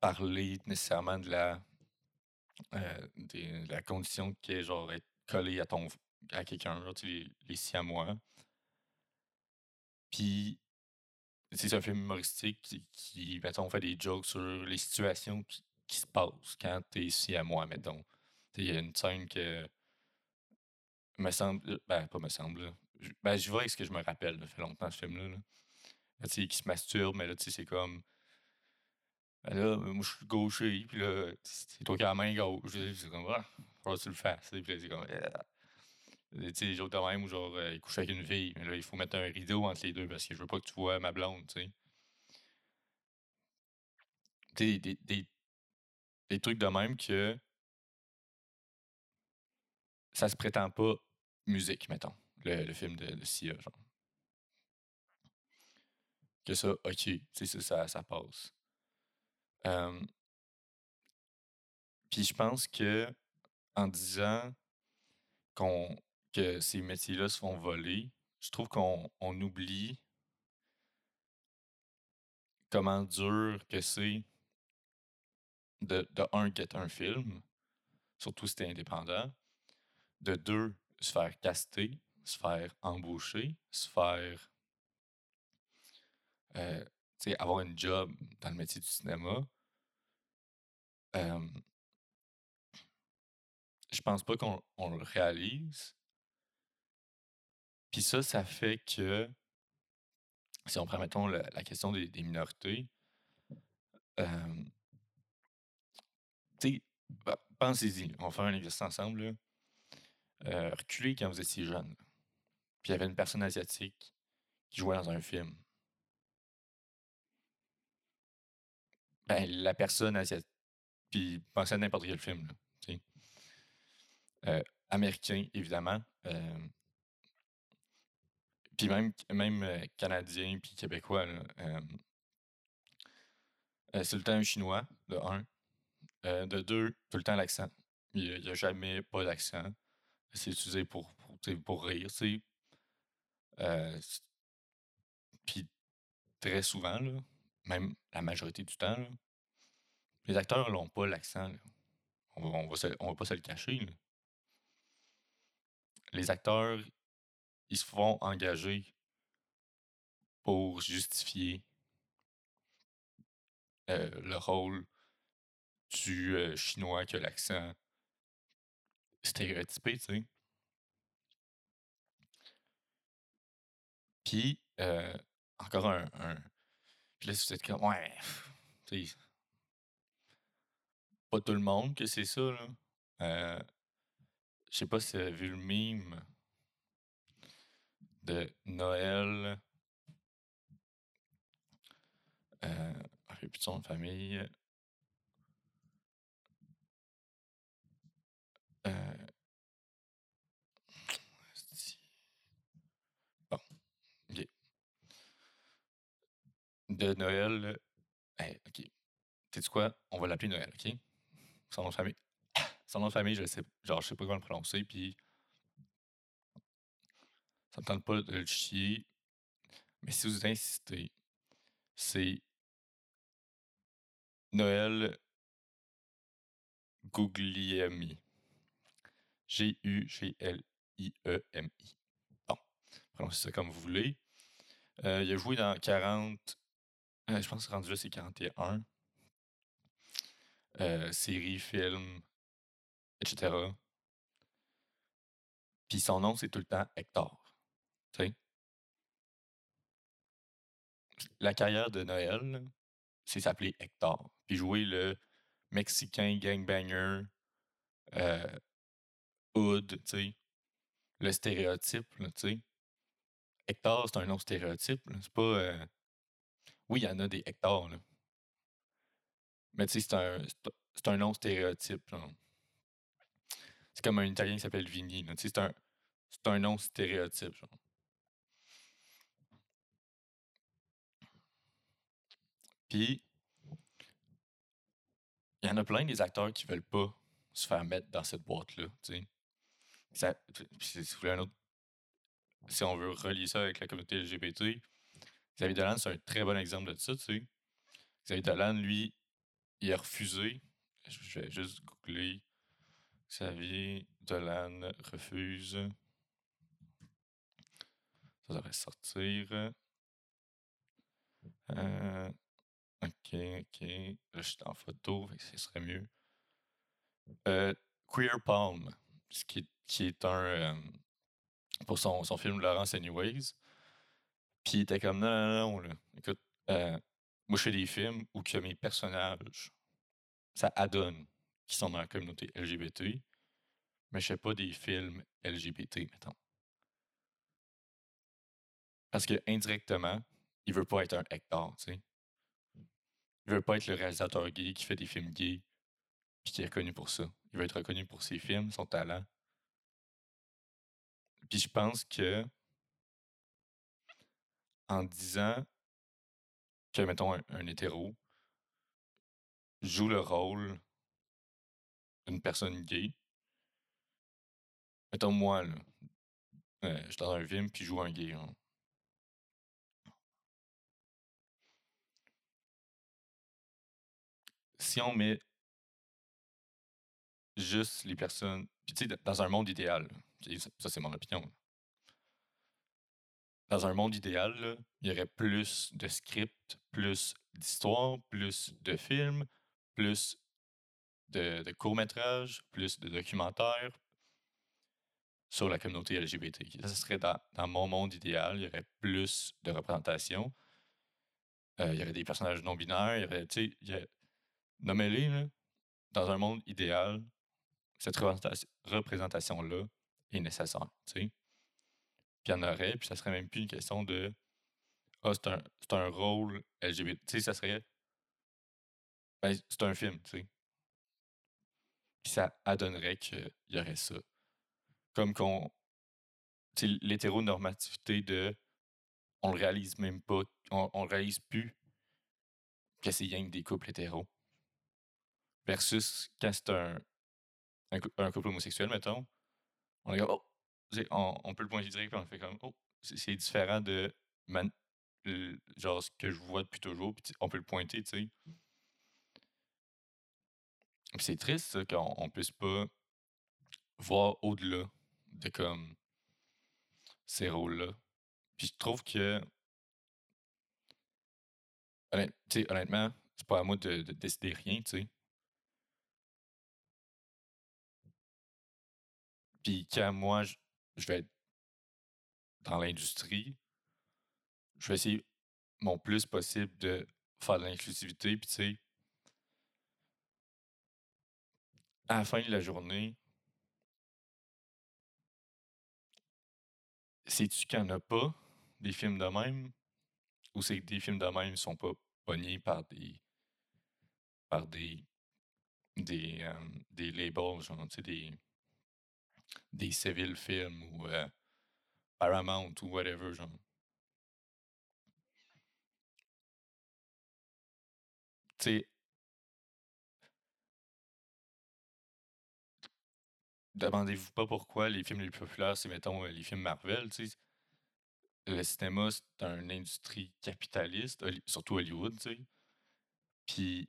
parler nécessairement de la, euh, de la condition qui est genre être collé à ton à quelqu'un, les, les siamois. Puis, c'est un film humoristique qui, mettons, fait des jokes sur les situations qui, se passent quand t'es ici à moi, mettons. Il y a une scène que me semble, ben pas me semble, je, ben je vois ce que je me rappelle, ça fait longtemps ce film-là. Là. Là, tu sais, qui se masturbe, mais là, tu sais, c'est comme. Ben là, moi, je suis gaucher, puis là, c'est toi qui as la main gauche. C'est comme, ah, tu le fasses. Puis là, c'est comme. Tu sais, les de même, genre, euh, il couche avec une fille, mais là, il faut mettre un rideau entre les deux parce que je veux pas que tu vois ma blonde, tu sais. Des, des, des trucs de même que ça se prétend pas musique, mettons, le, film de, de Sia, genre. Que ça, ok, tu sais, ça, ça, passe. Puis je pense que en disant qu'on que ces métiers-là se font voler, je trouve qu'on on oublie comment dur que c'est de, un, get un film, surtout si t'es indépendant, de deux, se faire caster, se faire embaucher, se faire euh, avoir une job dans le métier du cinéma. Euh, je pense pas qu'on on le réalise. Puis ça, ça fait que, si on prend, mettons, la, question des, minorités, tu sais, bah, pensez-y, on va faire un exercice ensemble. Euh, reculez quand vous étiez jeune. Puis il y avait une personne asiatique qui jouait dans un film. Ben, la personne asiatique. Puis pensez à n'importe quel film. Là. Euh, américain, évidemment. Puis même, même euh, canadien puis québécois. là, euh, euh, c'est le temps chinois, de un. Euh, de deux, tout le temps l'accent. Il n'y a, jamais pas d'accent. C'est utilisé pour, pour, pour rire, tu puis très souvent, là, même la majorité du temps, les acteurs n'ont pas l'accent. On va, on, va on va pas se le cacher. Les acteurs, ils se font engager pour justifier euh, le rôle du euh, chinois qui a l'accent stéréotypé, tu sais. Puis, euh, encore un, Puis là, vous êtes comme, ouais, tu sais, pas tout le monde que c'est ça, là. Je sais pas si vous avez vu le meme de Noël. Euh, plus de famille. Euh, bon, ok. De Noël. Hey, ok. Sais-tu quoi? On va l'appeler Noël, ok? Son nom de famille. [COUGHS] Son nom de famille, je sais, genre, je sais pas comment le prononcer, puis ça me tente pas de le chier. Mais si vous insistez, c'est Noël Guglielmi. G-U-G-L-I-E-M-I. Bon, prononcez ça comme vous voulez. Euh, il a joué dans 40. euh, je pense que rendu là, c'est 41. Euh, séries, films, etc. Puis son nom, c'est tout le temps Hector. Tu sais? La carrière de Noël, c'est s'appeler Hector. Puis jouer le Mexicain gangbanger, euh, hood, tu sais, le stéréotype, là, tu sais? Hector, c'est un nom stéréotype. C'est pas. euh, Oui, il y en a des Hector, là. Mais tu sais, c'est un, un- nom stéréotype. C'est comme un Italien qui s'appelle sais, c'est un, c'est un nom stéréotype. genre. Puis, il y en a plein des acteurs qui veulent pas se faire mettre dans cette boîte-là. si si on veut relier ça avec la communauté LGBT, Xavier Dolan, c'est un très bon exemple de ça. Xavier Dolan, lui, il a refusé. Je vais juste googler. Xavier Dolan refuse. Ça devrait sortir. Euh, ok, ok. Là, je suis en photo, ce serait mieux. Euh, Queer Palm, ce qui, qui est un. Euh, pour son, son film Laurence Anyways. Puis il était comme non, non, non, là. Écoute, euh, moi je fais des films où que mes personnages, ça adonne qui sont dans la communauté LGBT, mais je fais pas des films LGBT, mettons. Parce que indirectement, il veut pas être un Hector, tu sais. Il veut pas être le réalisateur gay qui fait des films gays puis qui est reconnu pour ça. Il veut être reconnu pour ses films, son talent. Puis je pense que en disant que, mettons, un, hétéro joue le rôle d'une personne gay, mettons moi, euh, je suis dans un film puis je joue un gay. Si on met juste les personnes. Puis tu sais, dans un monde idéal, ça c'est mon opinion. Dans un monde idéal, il y aurait plus de scripts, plus d'histoires, plus de films, plus de, courts-métrages, plus de documentaires sur la communauté LGBT. Ça, serait dans, mon monde idéal, il y aurait plus de représentation. Euh, il y aurait des personnages non-binaires, il y aurait, nommez-les, dans un monde idéal, cette représentation-là est nécessaire, tu sais. Puis il y en aurait, puis ça serait même plus une question de Ah, c'est un, un rôle LGBT. Tu sais, ça serait. Ben, c'est un film, tu sais. Puis ça adonnerait qu'il y aurait ça. Comme qu'on. Tu sais, l'hétéronormativité de. On le réalise même pas. On, on le réalise plus que c'est rien des couples hétéros. Versus quand c'est un, un, couple homosexuel, mettons, on comme, oh, on, peut le pointer direct, puis on fait comme, oh, c'est différent de genre ce que je vois depuis toujours, puis on peut le pointer, tu sais. c'est triste qu'on on puisse pas voir au-delà de comme ces rôles-là. Puis je trouve que honnêtement, c'est pas à moi de, de décider rien, tu sais. Puis quand moi, je, vais être dans l'industrie, je vais essayer mon plus possible de faire de l'inclusivité. Puis tu sais, à la fin de la journée, sais-tu qu'il n'y en a pas des films de même? Ou c'est que des films de même ne sont pas pognés par des par des des, euh, des labels, genre, tu sais, des des civils films ou euh, Paramount ou whatever, genre. Tu demandez-vous pas pourquoi les films les plus populaires, c'est, mettons, euh, les films Marvel, tu sais. Le cinéma, c'est une industrie capitaliste, surtout Hollywood, tu sais. Puis,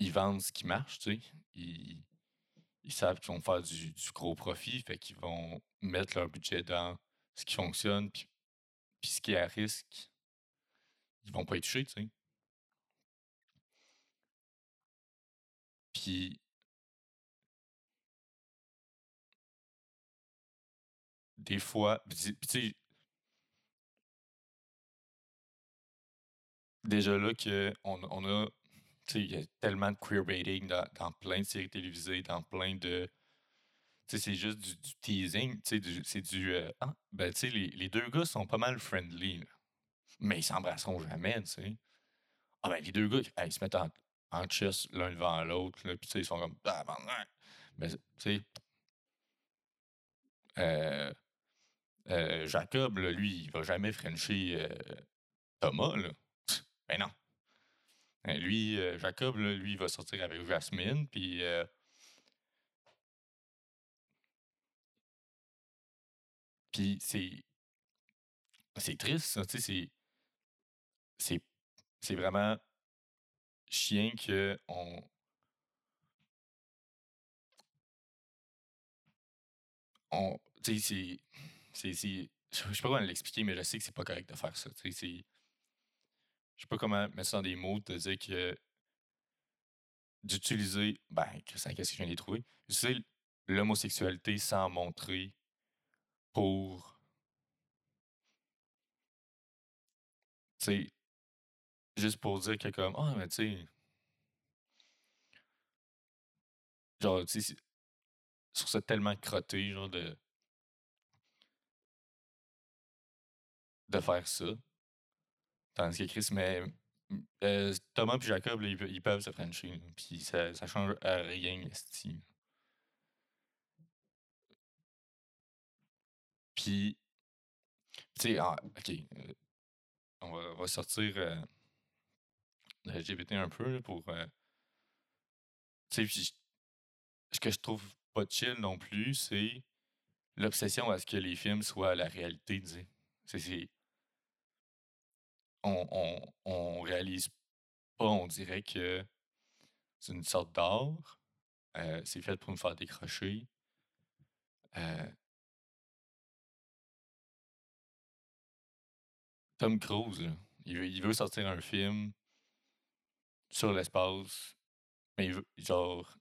ils vendent ce qui marche, tu sais. Ils, ils savent qu'ils vont faire du, gros profit, fait qu'ils vont mettre leur budget dans ce qui fonctionne, puis, ce qui est à risque, ils vont pas être touchés, tu sais. Puis des fois, tu sais, déjà là qu'on on a il y a tellement de queerbaiting dans, dans plein de séries télévisées, dans plein de. c'est juste du, teasing. C'est du. Euh, ah, ben, tu sais, les, les, deux gars sont pas mal friendly, mais ils s'embrasseront jamais, tu sais. Ah, ben, les deux gars, ils se mettent en, en l'un devant l'autre, puis ils sont comme. Ah, tu sais. Euh, euh, Jacob, lui, il va jamais frencher Thomas, là. Ben non. Ben, lui, euh, Jacob, là, lui, il va sortir avec Jasmine, puis. Euh, puis c'est. C'est triste, hein, tu sais, c'est. C'est vraiment chien que on. On. Tu sais, c'est. Je sais pas comment l'expliquer, mais je sais que c'est pas correct de faire ça. Tu sais, je sais pas comment mettre ça dans des mots, de dire que d'utiliser, ben, qu'est-ce que je viens de trouver, utiliser l'homosexualité sans montrer pour, tu sais, juste pour dire que comme, ah, mais tu sais, genre, tu sais, sur ça tellement crotté, genre, de, de faire ça. Tandis que Chris, mais euh, Thomas et Jacob, ils, peuvent se frencher, puis ça, change à rien, esti. Puis, tu sais, ah, ok, euh, on, va, on va sortir euh, de LGBT un peu pour. Euh, tu sais, ce que je trouve pas chill non plus, c'est l'obsession à ce que les films soient la réalité, tu sais. C'est. On, on, réalise pas, on dirait que c'est une sorte d'art. Euh, c'est fait pour nous faire décrocher. Euh, Tom Cruise, il, veut, il veut sortir un film sur l'espace, mais il veut, genre,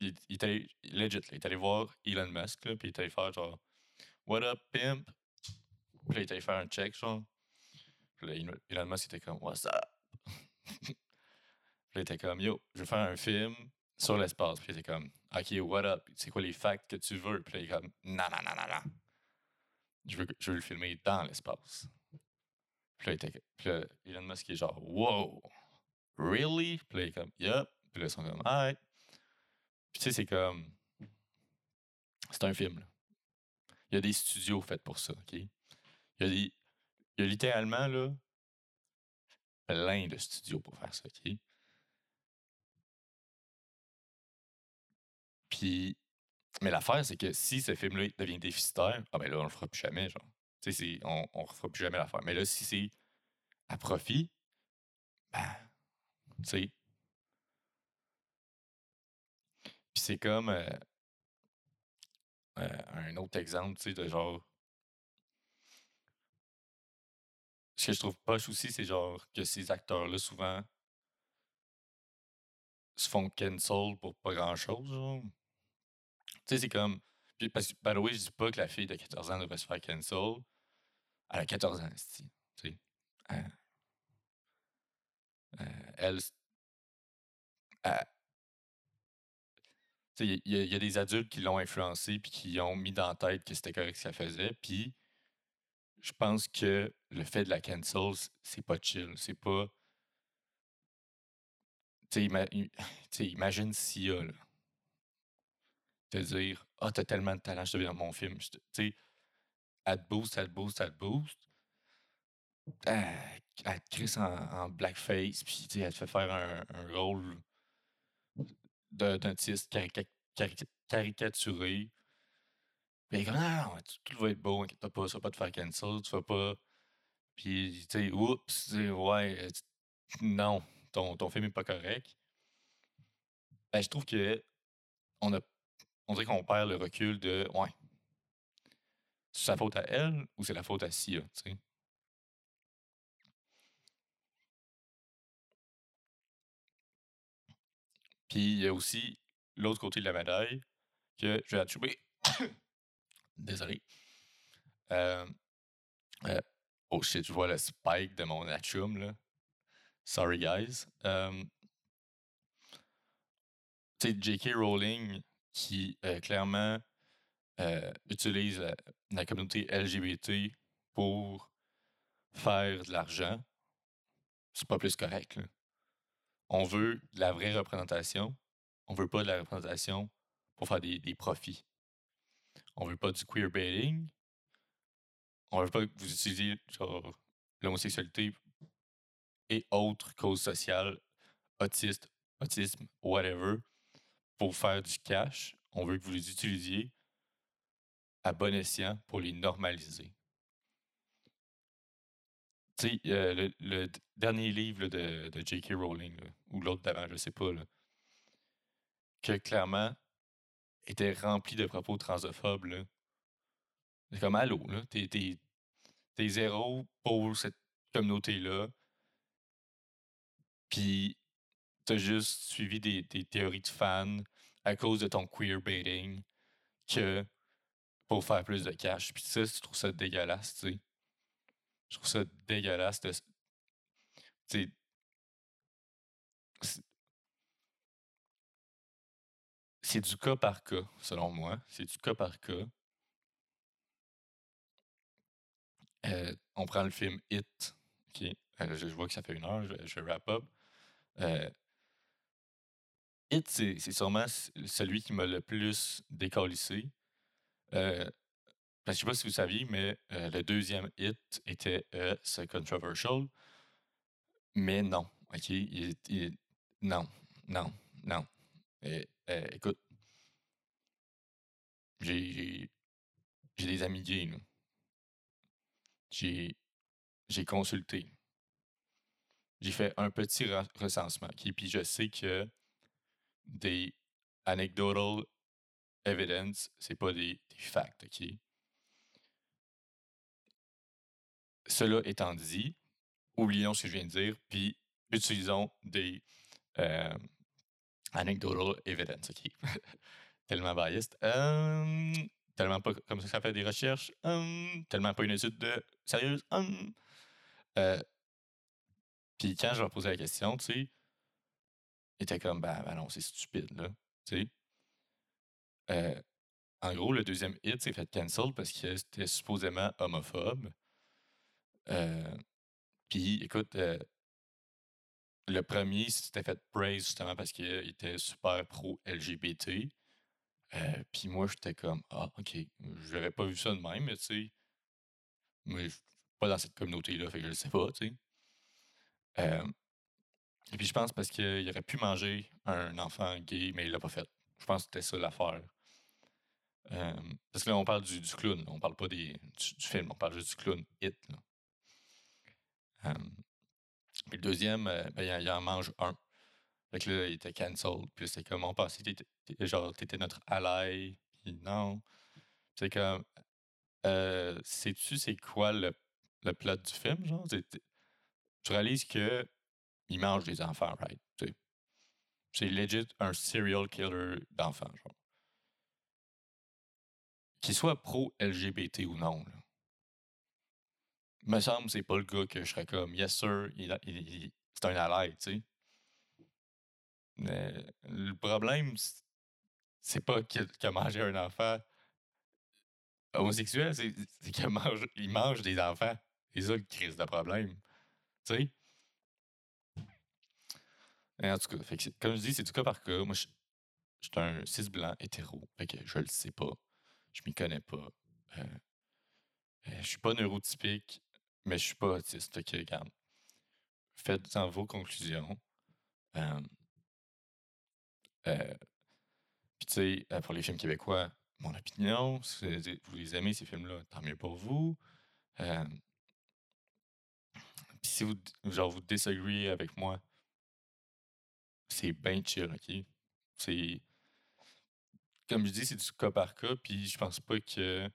il, est allé, legit, il est allé voir Elon Musk, puis il est allé faire genre, What up, pimp? Puis il est allé faire un check, genre. Puis là, Elon Musk était comme, What's up? [LAUGHS] puis là, il était comme, Yo, je veux faire un film sur l'espace. Puis il était comme, OK, what up? C'est quoi les facts que tu veux? Puis là, il est comme, Non, non, non, non, non. Je veux, je veux le filmer dans l'espace. Puis il était, puis là, Elon Musk est genre, Wow! Really? Puis là, il est comme, Yup. Puis là, ils sont comme, Alright. Puis tu sais, c'est comme. C'est un film. Il y a des studios faits pour ça, OK? Il y a, des, il y a littéralement, là, plein de studios pour faire ça, OK? Puis, mais l'affaire, c'est que si ce film-là devient déficitaire, ah ben là, on le fera plus jamais, genre. Tu sais, on, on refera plus jamais l'affaire. Mais là, si c'est à profit, ben, tu sais. Puis c'est comme euh, euh, un autre exemple, tu sais, de genre. Ce que je trouve poche aussi, c'est genre que ces acteurs-là, souvent, se font cancel pour pas grand-chose. Tu sais, c'est comme. Puis, parce que, by the way, je dis pas que la fille de 14 ans devrait se faire cancel. Elle a 14 ans, tu sais. Euh, elle, il y, a des adultes qui l'ont influencé puis qui ont mis dans la tête que c'était correct ce qu'elle faisait. Puis je pense que le fait de la cancel, c'est pas chill. C'est pas. Tu sais, [LAUGHS] imagine Sia, là. Te dire, ah, t'as tellement de talent, je te viens dans mon film. Tu sais, elle te boost, elle te boost, elle te boost. Elle, te crisse en, blackface, puis elle te fait faire un, rôle d'un tyste caricaturé. Puis comme, non, tout va être beau, inquiète pas, ça va pas te faire cancel, tu vas pas. Puis, tu sais, oups, ouais, non, ton, ton film est pas correct. Ben, je trouve que on a. On dirait qu'on perd le recul de, ouais, c'est sa faute à elle ou c'est la faute à Sia, tu sais? Puis il y a aussi l'autre côté de la médaille que je vais attribuer. Désolé. Euh, euh, oh shit, je vois le spike de mon atchum, là. Sorry, guys. Euh, tu sais, J.K. Rowling, qui clairement utilise la, communauté LGBT pour faire de l'argent, c'est pas plus correct, là on veut de la vraie représentation. On veut pas de la représentation pour faire des, profits. On veut pas du queerbaiting. On veut pas que vous utilisiez l'homosexualité et autres causes sociales, autistes, autisme, whatever, pour faire du cash. On veut que vous les utilisiez à bon escient pour les normaliser. Tu sais, euh, le, dernier livre de, de J.K. Rowling, ou l'autre d'avant, je sais pas, que clairement était rempli de propos transphobes, C'est comme allô, là. T'es, zéro pour cette communauté-là. Puis t'as juste suivi des, des théories de fans à cause de ton queerbaiting que pour faire plus de cash. Puis ça, je trouve ça dégueulasse, tu sais. Je trouve ça dégueulasse de sais. c'est- C'est du cas par cas, selon moi. C'est du cas par cas. Euh, on prend le film Hit. OK. Euh, je, vois que ça fait une heure, je, je wrap up. Euh, Hit, c'est sûrement celui qui m'a le plus décalissé. Euh, que je sais pas si vous saviez, mais le deuxième hit était controversial. Mais non. OK? Non, non, non. Euh, écoute, j'ai des amis gays. J'ai j'ai consulté. J'ai fait un petit re- recensement. OK? Puis je sais que des anecdotal evidence, c'est pas des, des facts. OK? Cela étant dit, oublions ce que je viens de dire, puis utilisons des euh, anecdotal evidence. OK? [LAUGHS] tellement biased. Tellement pas comme ça que ça fait des recherches. Tellement pas une étude de sérieuse. Euh, puis quand je leur posais la question, tu sais, ils étaient comme, ben, non, c'est stupide, là. Tu sais. Euh, en gros, le deuxième hit s'est fait cancel parce que c'était supposément homophobe. Euh, puis, écoute, le premier s'était fait praise justement parce qu'il était super pro-LGBT. Euh, puis moi, j'étais comme, ah, ok, j'avais pas vu ça de même, mais tu sais, je suis pas dans cette communauté-là, fait que je le sais pas, tu sais. Euh, et puis je pense parce qu'il aurait pu manger un enfant gay, mais il l'a pas fait. Je pense que c'était ça l'affaire. Euh, parce que là, on parle du, clown, là, on parle pas des, du, film, on parle juste du clown Hit. Euh, puis le deuxième, ben, il, en- il en mange un. Fait que là, il était cancelled. Puis c'était comme, on pensait que genre, t'étais notre ally. Puis non. C'est comme, sais-tu c'est quoi le, le plot du film, genre? Tu réalises que il mange des enfants, right? C'est legit un serial killer d'enfants, genre. Qu'il soit pro-LGBT ou non, là. Me semble c'est pas le gars que je serais comme, yes sir, il- c'est un ally, tu sais. Le problème, c'est pas a mangé un enfant homosexuel, c'est qu'il [LAUGHS] mange, il mange des enfants. C'est ça le crise de problème. Tu sais? En tout cas, que comme je dis, c'est du cas par cas. Moi, je suis un cis blanc hétéro. Fait que je le sais pas. Je m'y connais pas. Euh, euh, je suis pas neurotypique, mais je suis pas autiste. Faites-en vos conclusions. Euh, euh, Puis, tu sais, euh, pour les films québécois, mon opinion, si vous les aimez, ces films-là, tant mieux pour vous. Euh, Puis, si vous, genre, vous disagree avec moi, c'est bien chill, OK? C'est. Comme je dis, c'est du cas par cas, puis je pense pas que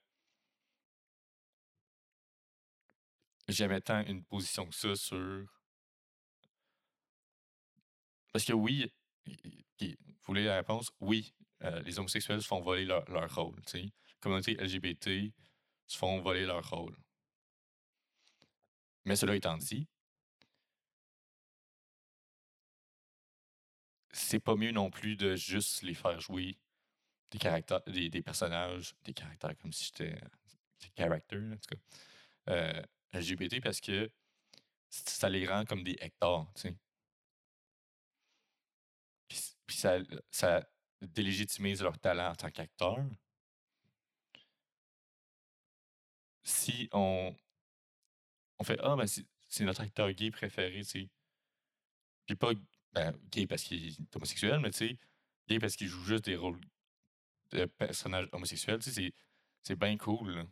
j'aimais tant une position que ça sur. Parce que oui, vous voulez la réponse? Oui, euh, les homosexuels se font voler leur, rôle, tu sais. La communauté LGBT se font voler leur rôle. Mais cela étant dit, c'est pas mieux non plus de juste les faire jouer des caractères, des, personnages, des caractères comme si j'étais des characters, en tout cas, euh, LGBT parce que ça les rend comme des hectares, tu sais. Puis, ça, délégitimise leur talent en tant qu'acteur. Si on, on fait Ah, ben c'est notre acteur gay préféré, tu sais. Puis pas ben, gay parce qu'il est homosexuel, mais tu sais, gay parce qu'il joue juste des rôles de personnages homosexuels, tu sais, c'est- bien cool.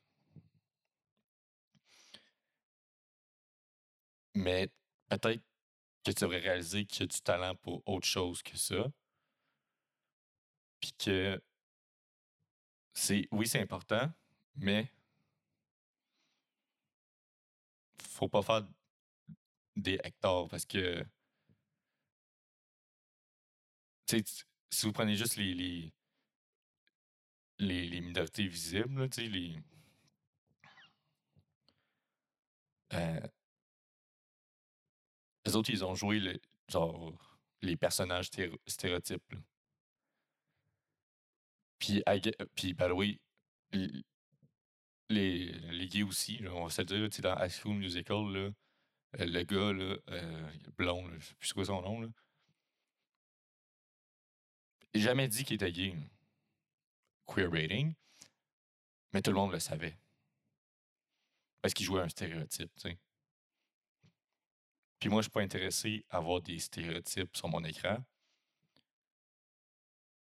Mais peut-être que tu devrais réaliser qu'il y a du talent pour autre chose que ça. Puis que c'est oui, c'est important, mais faut pas faire des hectares parce que. Si vous prenez juste les, les, les, les minorités visibles, là, sais, les. Euh, les autres, ils ont joué le, genre les personnages stéro- stéréotypes. Puis, puis, les, les gays aussi, on va se le dire, dans High School Musical, euh, le gars, là, euh, blond, là, je sais plus quoi son nom, là, jamais dit qu'il était gay. là. Queerbaiting, mais tout le monde le savait. Parce qu'il jouait un stéréotype, tu sais. Puis moi, je suis pas intéressé à avoir des stéréotypes sur mon écran.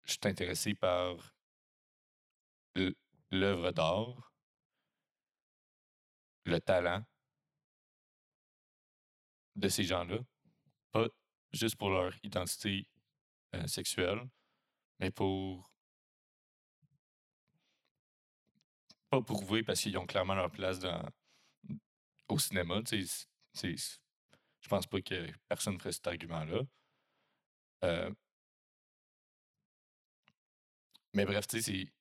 Je suis intéressé par l'œuvre d'art, le talent de ces gens-là. Pas juste pour leur identité euh, sexuelle, mais pour. Pas prouver parce qu'ils ont clairement leur place dans, au cinéma. Je pense pas que personne ferait cet argument-là. Euh, mais bref, tu sais, c'est.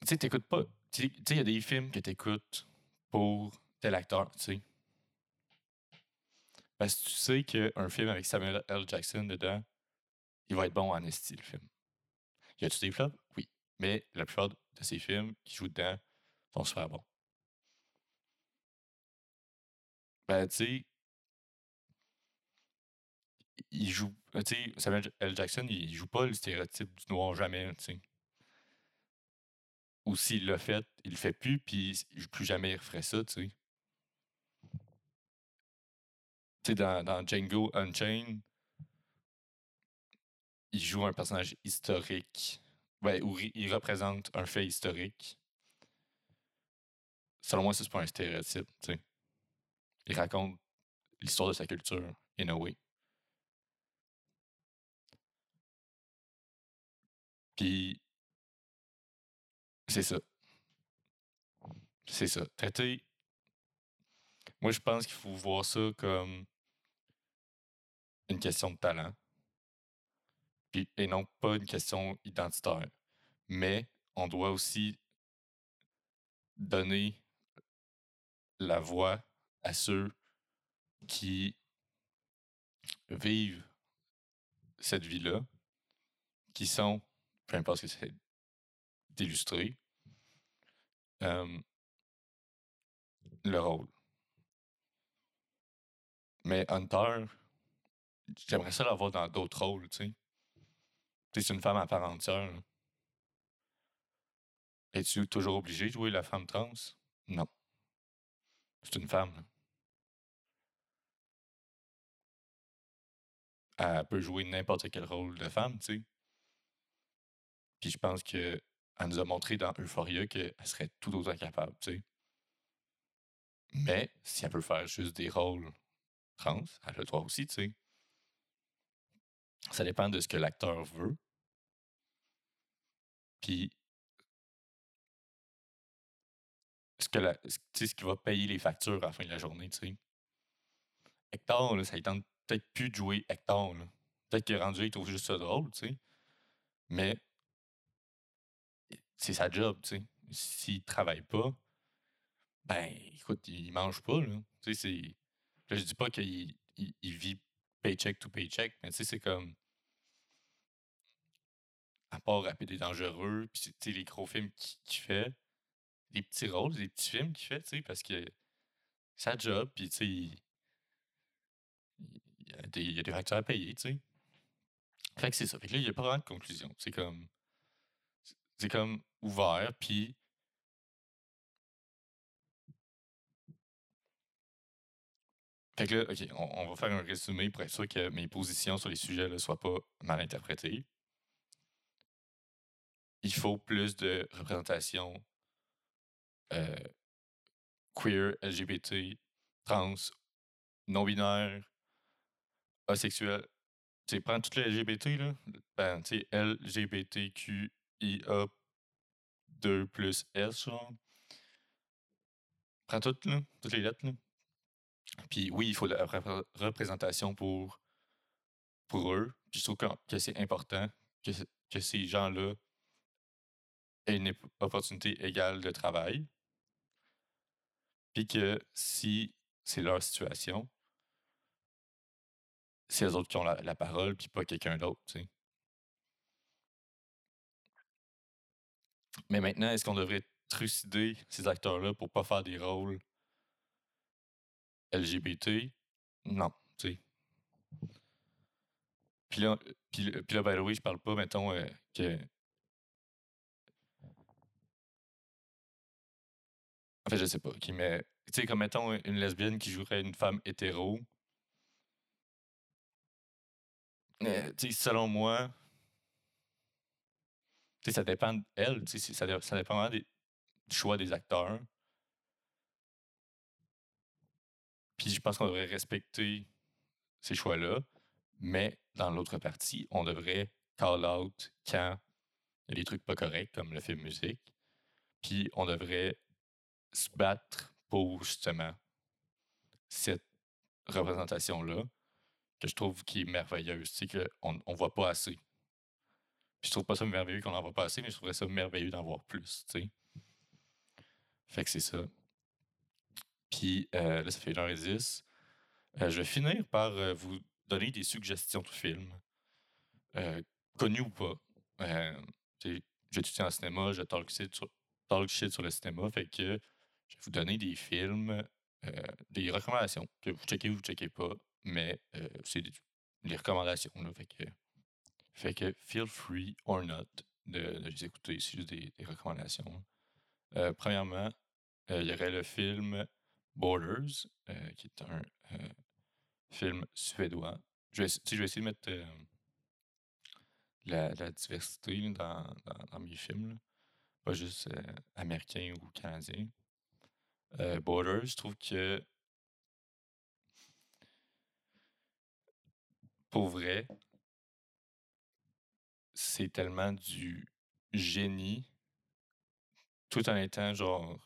Tu sais, t'écoutes pas. Tu sais, il y a des films que t'écoutes pour tel acteur, tu sais. Parce que tu sais qu'un film avec Samuel L. Jackson dedans, il va être bon en esti, le film. Y a-tu des flops? Oui. Mais la plupart de ces films qui jouent dedans vont se faire bons. Ben, tu sais, il joue. Tu sais, Samuel L. Jackson, il joue pas le stéréotype du noir jamais, tu sais. Ou s'il l'a fait, il le fait plus, puis plus jamais il referait ça, tu sais. Tu sais, dans, Django Unchained, il joue un personnage historique. Où il représente un fait historique. Selon moi, c'est pas un stéréotype, tu sais. Il raconte l'histoire de sa culture, in a way. Puis, c'est ça. C'est ça. Traiter. Moi, je pense qu'il faut voir ça comme une question de talent. Puis, et non pas une question identitaire. Mais on doit aussi donner la voix à ceux qui vivent cette vie-là, qui sont, peu importe ce que c'est d'illustrer, le rôle. Mais Hunter, j'aimerais ça l'avoir dans d'autres rôles, tu sais. C'est une femme à part entière. là. Es-tu toujours obligé de jouer la femme trans? Non. C'est une femme. Elle peut jouer n'importe quel rôle de femme, tu sais. Puis je pense que elle nous a montré dans Euphoria qu'elle serait tout autant capable, tu sais. Mais si elle peut faire juste des rôles trans, elle a le droit aussi, tu sais. Ça dépend de ce que l'acteur veut. Puis ce, que la, ce, qui va payer les factures à la fin de la journée, tu sais. Hector, là, ça tente peut-être plus de jouer Hector. Peut-être est rendu, il trouve juste ça drôle, tu sais. Mais c'est sa job, tu sais. S'il travaille pas, ben, écoute, il mange pas, là. Tu sais, c'est... Je dis pas qu'il il, il vit paycheck to paycheck, mais tu sais, c'est comme... À part Rapide et Dangereux, puis tu sais, les gros films qu'il fait, des petits rôles, des petits films qu'il fait, tu sais, parce que sa job, puis tu sais, il, y a des, il y a des factures à payer, tu sais. Fait que c'est ça. Fait que là, il n'y a pas vraiment de conclusion. C'est comme... C'est comme ouvert, puis... Fait que là, OK, on, va faire un résumé pour être sûr que mes positions sur les sujets ne soient pas mal interprétées. Il faut plus de représentation euh, queer, LGBT, trans, non-binaire, asexuel. Tu prends toutes les LGBT, là. Ben, tu sais, LGBTQIA, 2 plus S, genre. Prends toutes, là, toutes les lettres. Puis oui, il faut la repré- représentation pour, pour eux. Puis je trouve que, c'est important que, que ces gens-là aient une opportunité égale de travail. Puis que si c'est leur situation, c'est eux autres qui ont la, parole, puis pas quelqu'un d'autre. Mais maintenant, est-ce qu'on devrait trucider ces acteurs-là pour pas faire des rôles LGBT? Non, tu sais. Puis là, puis, là- by the way, je parle pas, mettons, euh, que... En fait, je sais pas, qui met... Tu sais, comme, mettons, une lesbienne qui jouerait une femme hétéro. Euh, tu sais, selon moi... Ça dépend ça, dé- ça dépend vraiment des, choix des acteurs. Puis je pense qu'on devrait respecter ces choix-là, mais dans l'autre partie, on devrait call out quand il y a des trucs pas corrects, comme le film musique. Puis on devrait se battre pour justement cette représentation-là, que je trouve qui est merveilleuse. C'est on voit pas assez. Je trouve pas ça merveilleux qu'on en voit pas assez, mais je trouverais ça merveilleux d'en voir plus, tu sais. Fait que c'est ça. Puis euh, là, ça fait 1h10. Euh, je vais finir par euh, vous donner des suggestions de films, euh, connus ou pas. J'étudie en cinéma, je talk shit, sur, sur le cinéma, fait que je vais vous donner des films, des recommandations, que vous checkez ou vous checkez pas, mais c'est des, des recommandations. Là, fait, que, fait que feel free or not de, les écouter, c'est juste des, recommandations. Euh, premièrement, euh, il y aurait le film Borders, euh, qui est un film suédois. Je vais, je vais essayer de mettre la, diversité dans, mes films, pas juste américain ou canadien. Borders, je trouve que pour vrai, c'est tellement du génie tout en étant genre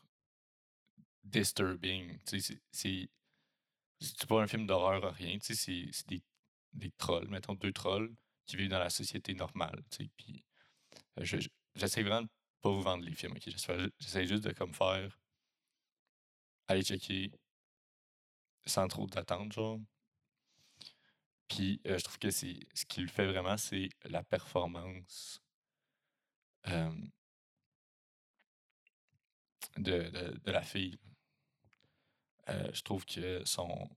disturbing. C'est- pas un film d'horreur ou rien, c'est des, des trolls, mettons deux trolls qui vivent dans la société normale, puis euh, je- je- j'essaie vraiment de pas vous vendre les films, ok? J'essaie ju- j'essaie juste de comme faire aller checker sans trop d'attente, genre. Puis je trouve que c'est ce qui le fait vraiment, c'est la performance de, de, la fille. Je trouve que son,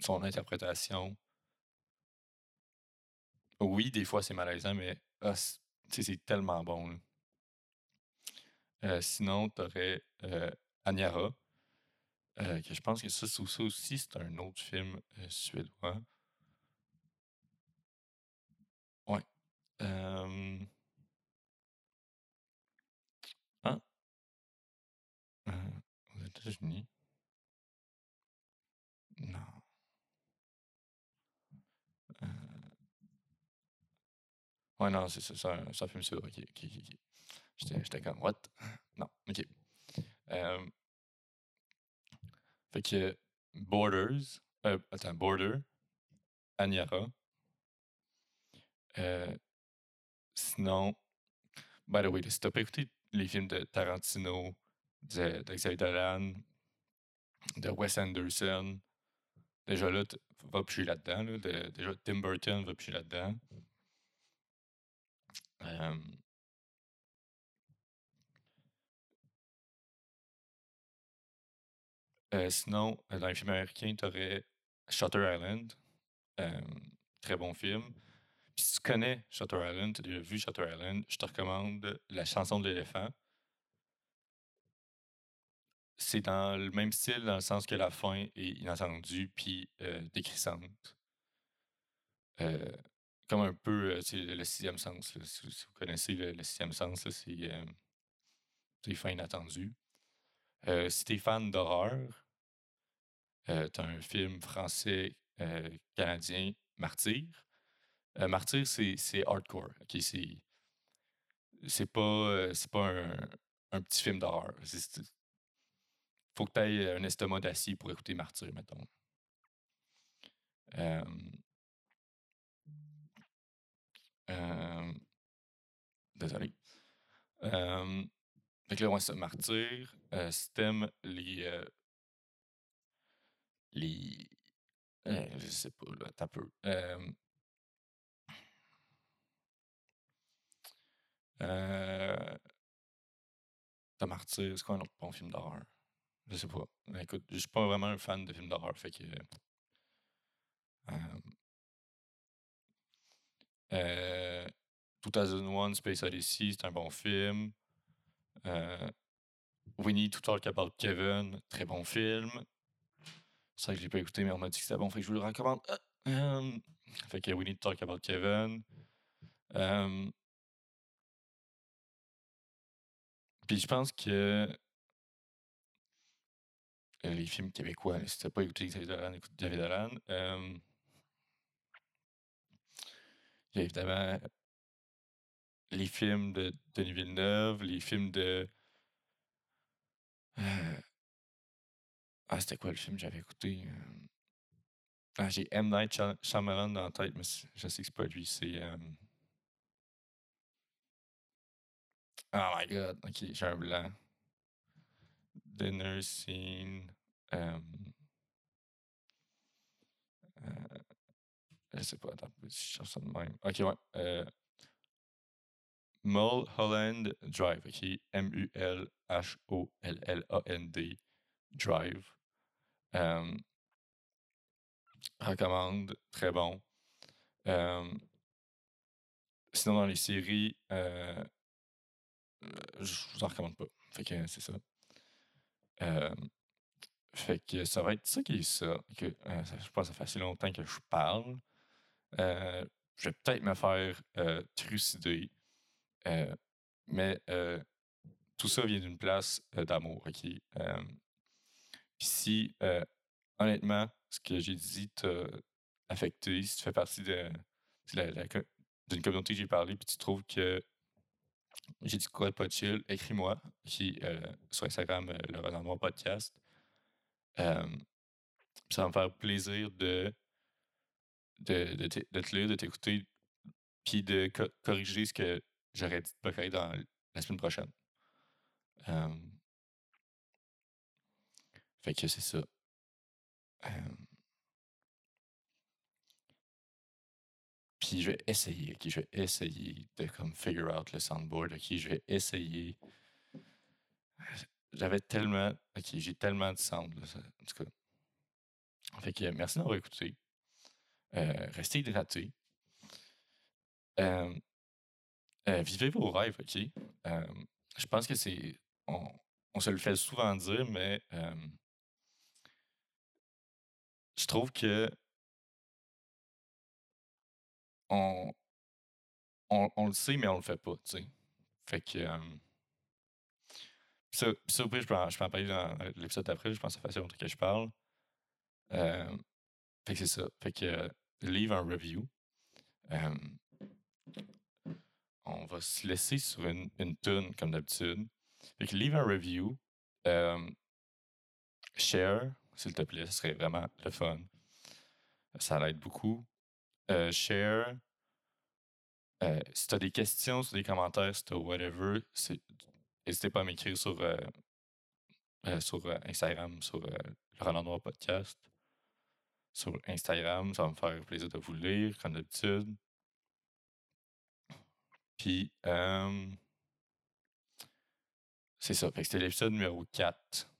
son interprétation, oui, des fois c'est malaisant, mais ah, c'est tellement bon. sinon, tu aurais Anyara, que je pense que ça, ça aussi, c'est un autre film suédois. Ouais. Euh, ah, euh, aux États-Unis. Non. Euh, ouais, non, c'est ça, c'est un, film suédois. Ok, ok, ok. J'étais comme, what? [LAUGHS] Non, ok. Euh, fait que Borders, euh, attends, Border, Anyara. Euh, sinon, by the way, si t'as pas écouté les films de Tarantino, de, de Xavier de Wes Anderson, déjà là, va piger là-dedans. Là, déjà, Tim Burton va piger là-dedans. Euh, euh, sinon, dans les films américains, tu aurais Shutter Island. Très bon film. Si tu connais Shutter Island, tu as déjà vu Shutter Island, je te recommande La chanson de l'éléphant. C'est dans le même style, dans le sens que la fin est inattendue puis euh, décrissante. Euh, comme un peu euh, tu le sixième sens. Si, vous connaissez le, sixième sens, euh, c'est fin inattendue. Euh, si t'es fan d'horreur, t'as un film français euh, canadien, Martyr. Euh, Martyr, c'est hardcore. ok, c'est pas, euh, pas un, un petit film d'horreur. Faut que tu aies un estomac d'acier pour écouter Martyr, mettons. Euh, euh, désolé. Euh, fait que là, ouais, ça, Martyr, euh, t'aimes les. euh, les. euh, je sais pas, là, t'as peu. Euh, euh, t'as Martyr, c'est quoi un autre bon film d'horreur? Je sais pas. Mais écoute, je suis pas vraiment un fan de films d'horreur, fait que. Euh, euh, 2001 Space Odyssey, c'est un bon film. Euh, We Need to Talk About Kevin, très bon film. C'est vrai que je l'ai pas écouté, mais on m'a dit que c'était bon, fait que je vous le recommande. Ah, euh, fait que We Need to Talk About Kevin. Euh, puis je pense que euh, les films québécois, si t'as pas écouté David Alan, écoute David Alan. Euh, il y a évidemment les films de Denis Villeneuve, les films de. Ah, c'était quoi le film que j'avais écouté? Ah, j'ai M. Night Shy- Shyamalan dans la tête, mais je sais que c'est pas lui, c'est. Oh my god, ok, j'ai un blanc. Dinner scene. euh, je sais pas, attends, je cherche ça de même. Ok, ouais. Euh, Mulholland Drive, ok. M-U-L-H-O-L-L-A-N-D Drive. Euh, recommande, très bon. Sinon, dans les séries, euh, je vous en recommande pas. Fait que c'est ça. Euh, fait que ça va être ça qui est euh, ça- je pense que ça fait assez longtemps que je parle. Euh, je vais peut-être me faire euh, trucider. Euh, mais euh, tout ça vient d'une place euh, d'amour. Euh, si, euh, honnêtement, ce que j'ai dit t'a affecté, si tu fais partie de, d'une communauté que j'ai parlé, puis tu trouves que j'ai dit quoi de pas écris-moi qui, euh, sur Instagram, euh, le Renard Noir Podcast. Ça va me faire plaisir de, de, de, te- de te lire, de t'écouter, puis de co- corriger ce que j'aurais dit de pas corriger dans la semaine prochaine. Fait que c'est ça. Je vais essayer, ok, je vais essayer de comme figure out le soundboard, ok, je vais essayer. J'avais tellement, ok, j'ai tellement de sound, là, ça- en tout cas. Fait que merci d'avoir écouté. Euh, restez hydratés. Euh, euh, vivez vos rêves, ok? Je pense que c'est, on, se le fait souvent dire, mais je trouve que on, on, le sait, mais on le fait pas, tu sais. Fait que. euh, ça, ça, je peux, en, parler dans l'épisode d'après. Je pense que fait assez longtemps que je parle. Fait que c'est ça. Fait que leave un review. On va se laisser sur une, une tune comme d'habitude. Fait que leave un review. Share, s'il te plaît. Ce serait vraiment le fun. Ça l'aide beaucoup. Euh, share. Euh, si tu as des questions, si tu as des commentaires, si tu as whatever, n'hésitez pas à m'écrire sur, euh, sur Instagram, sur le Roland Noir Podcast. Sur Instagram, ça va me faire plaisir de vous lire, comme d'habitude. Puis, c'est ça. C'était l'épisode numéro 4,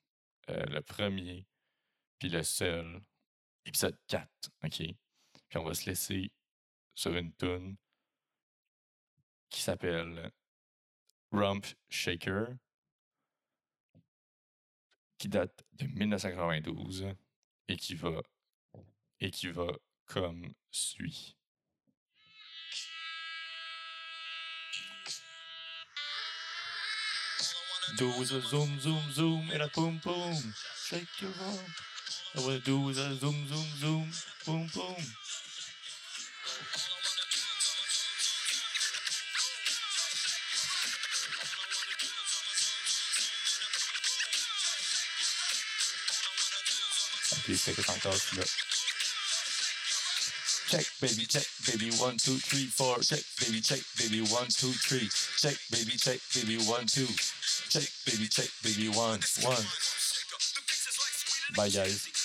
euh, le premier, puis le seul, épisode 4, OK? Puis on va se laisser sur une tune qui s'appelle Rump Shaker, qui date de 1992 et qui va, et qui va comme suit. Do zoom, zoom, zoom, a. Shake your rump. I wanna do is a zoom, zoom, zoom, boom, boom. Please take a time to look. Check, baby, check, baby, one, two, three, four. Check, baby, check, baby, one, two, three. Check, baby, check, baby, one, two. Check, baby, check, baby, one, one. Bye, guys.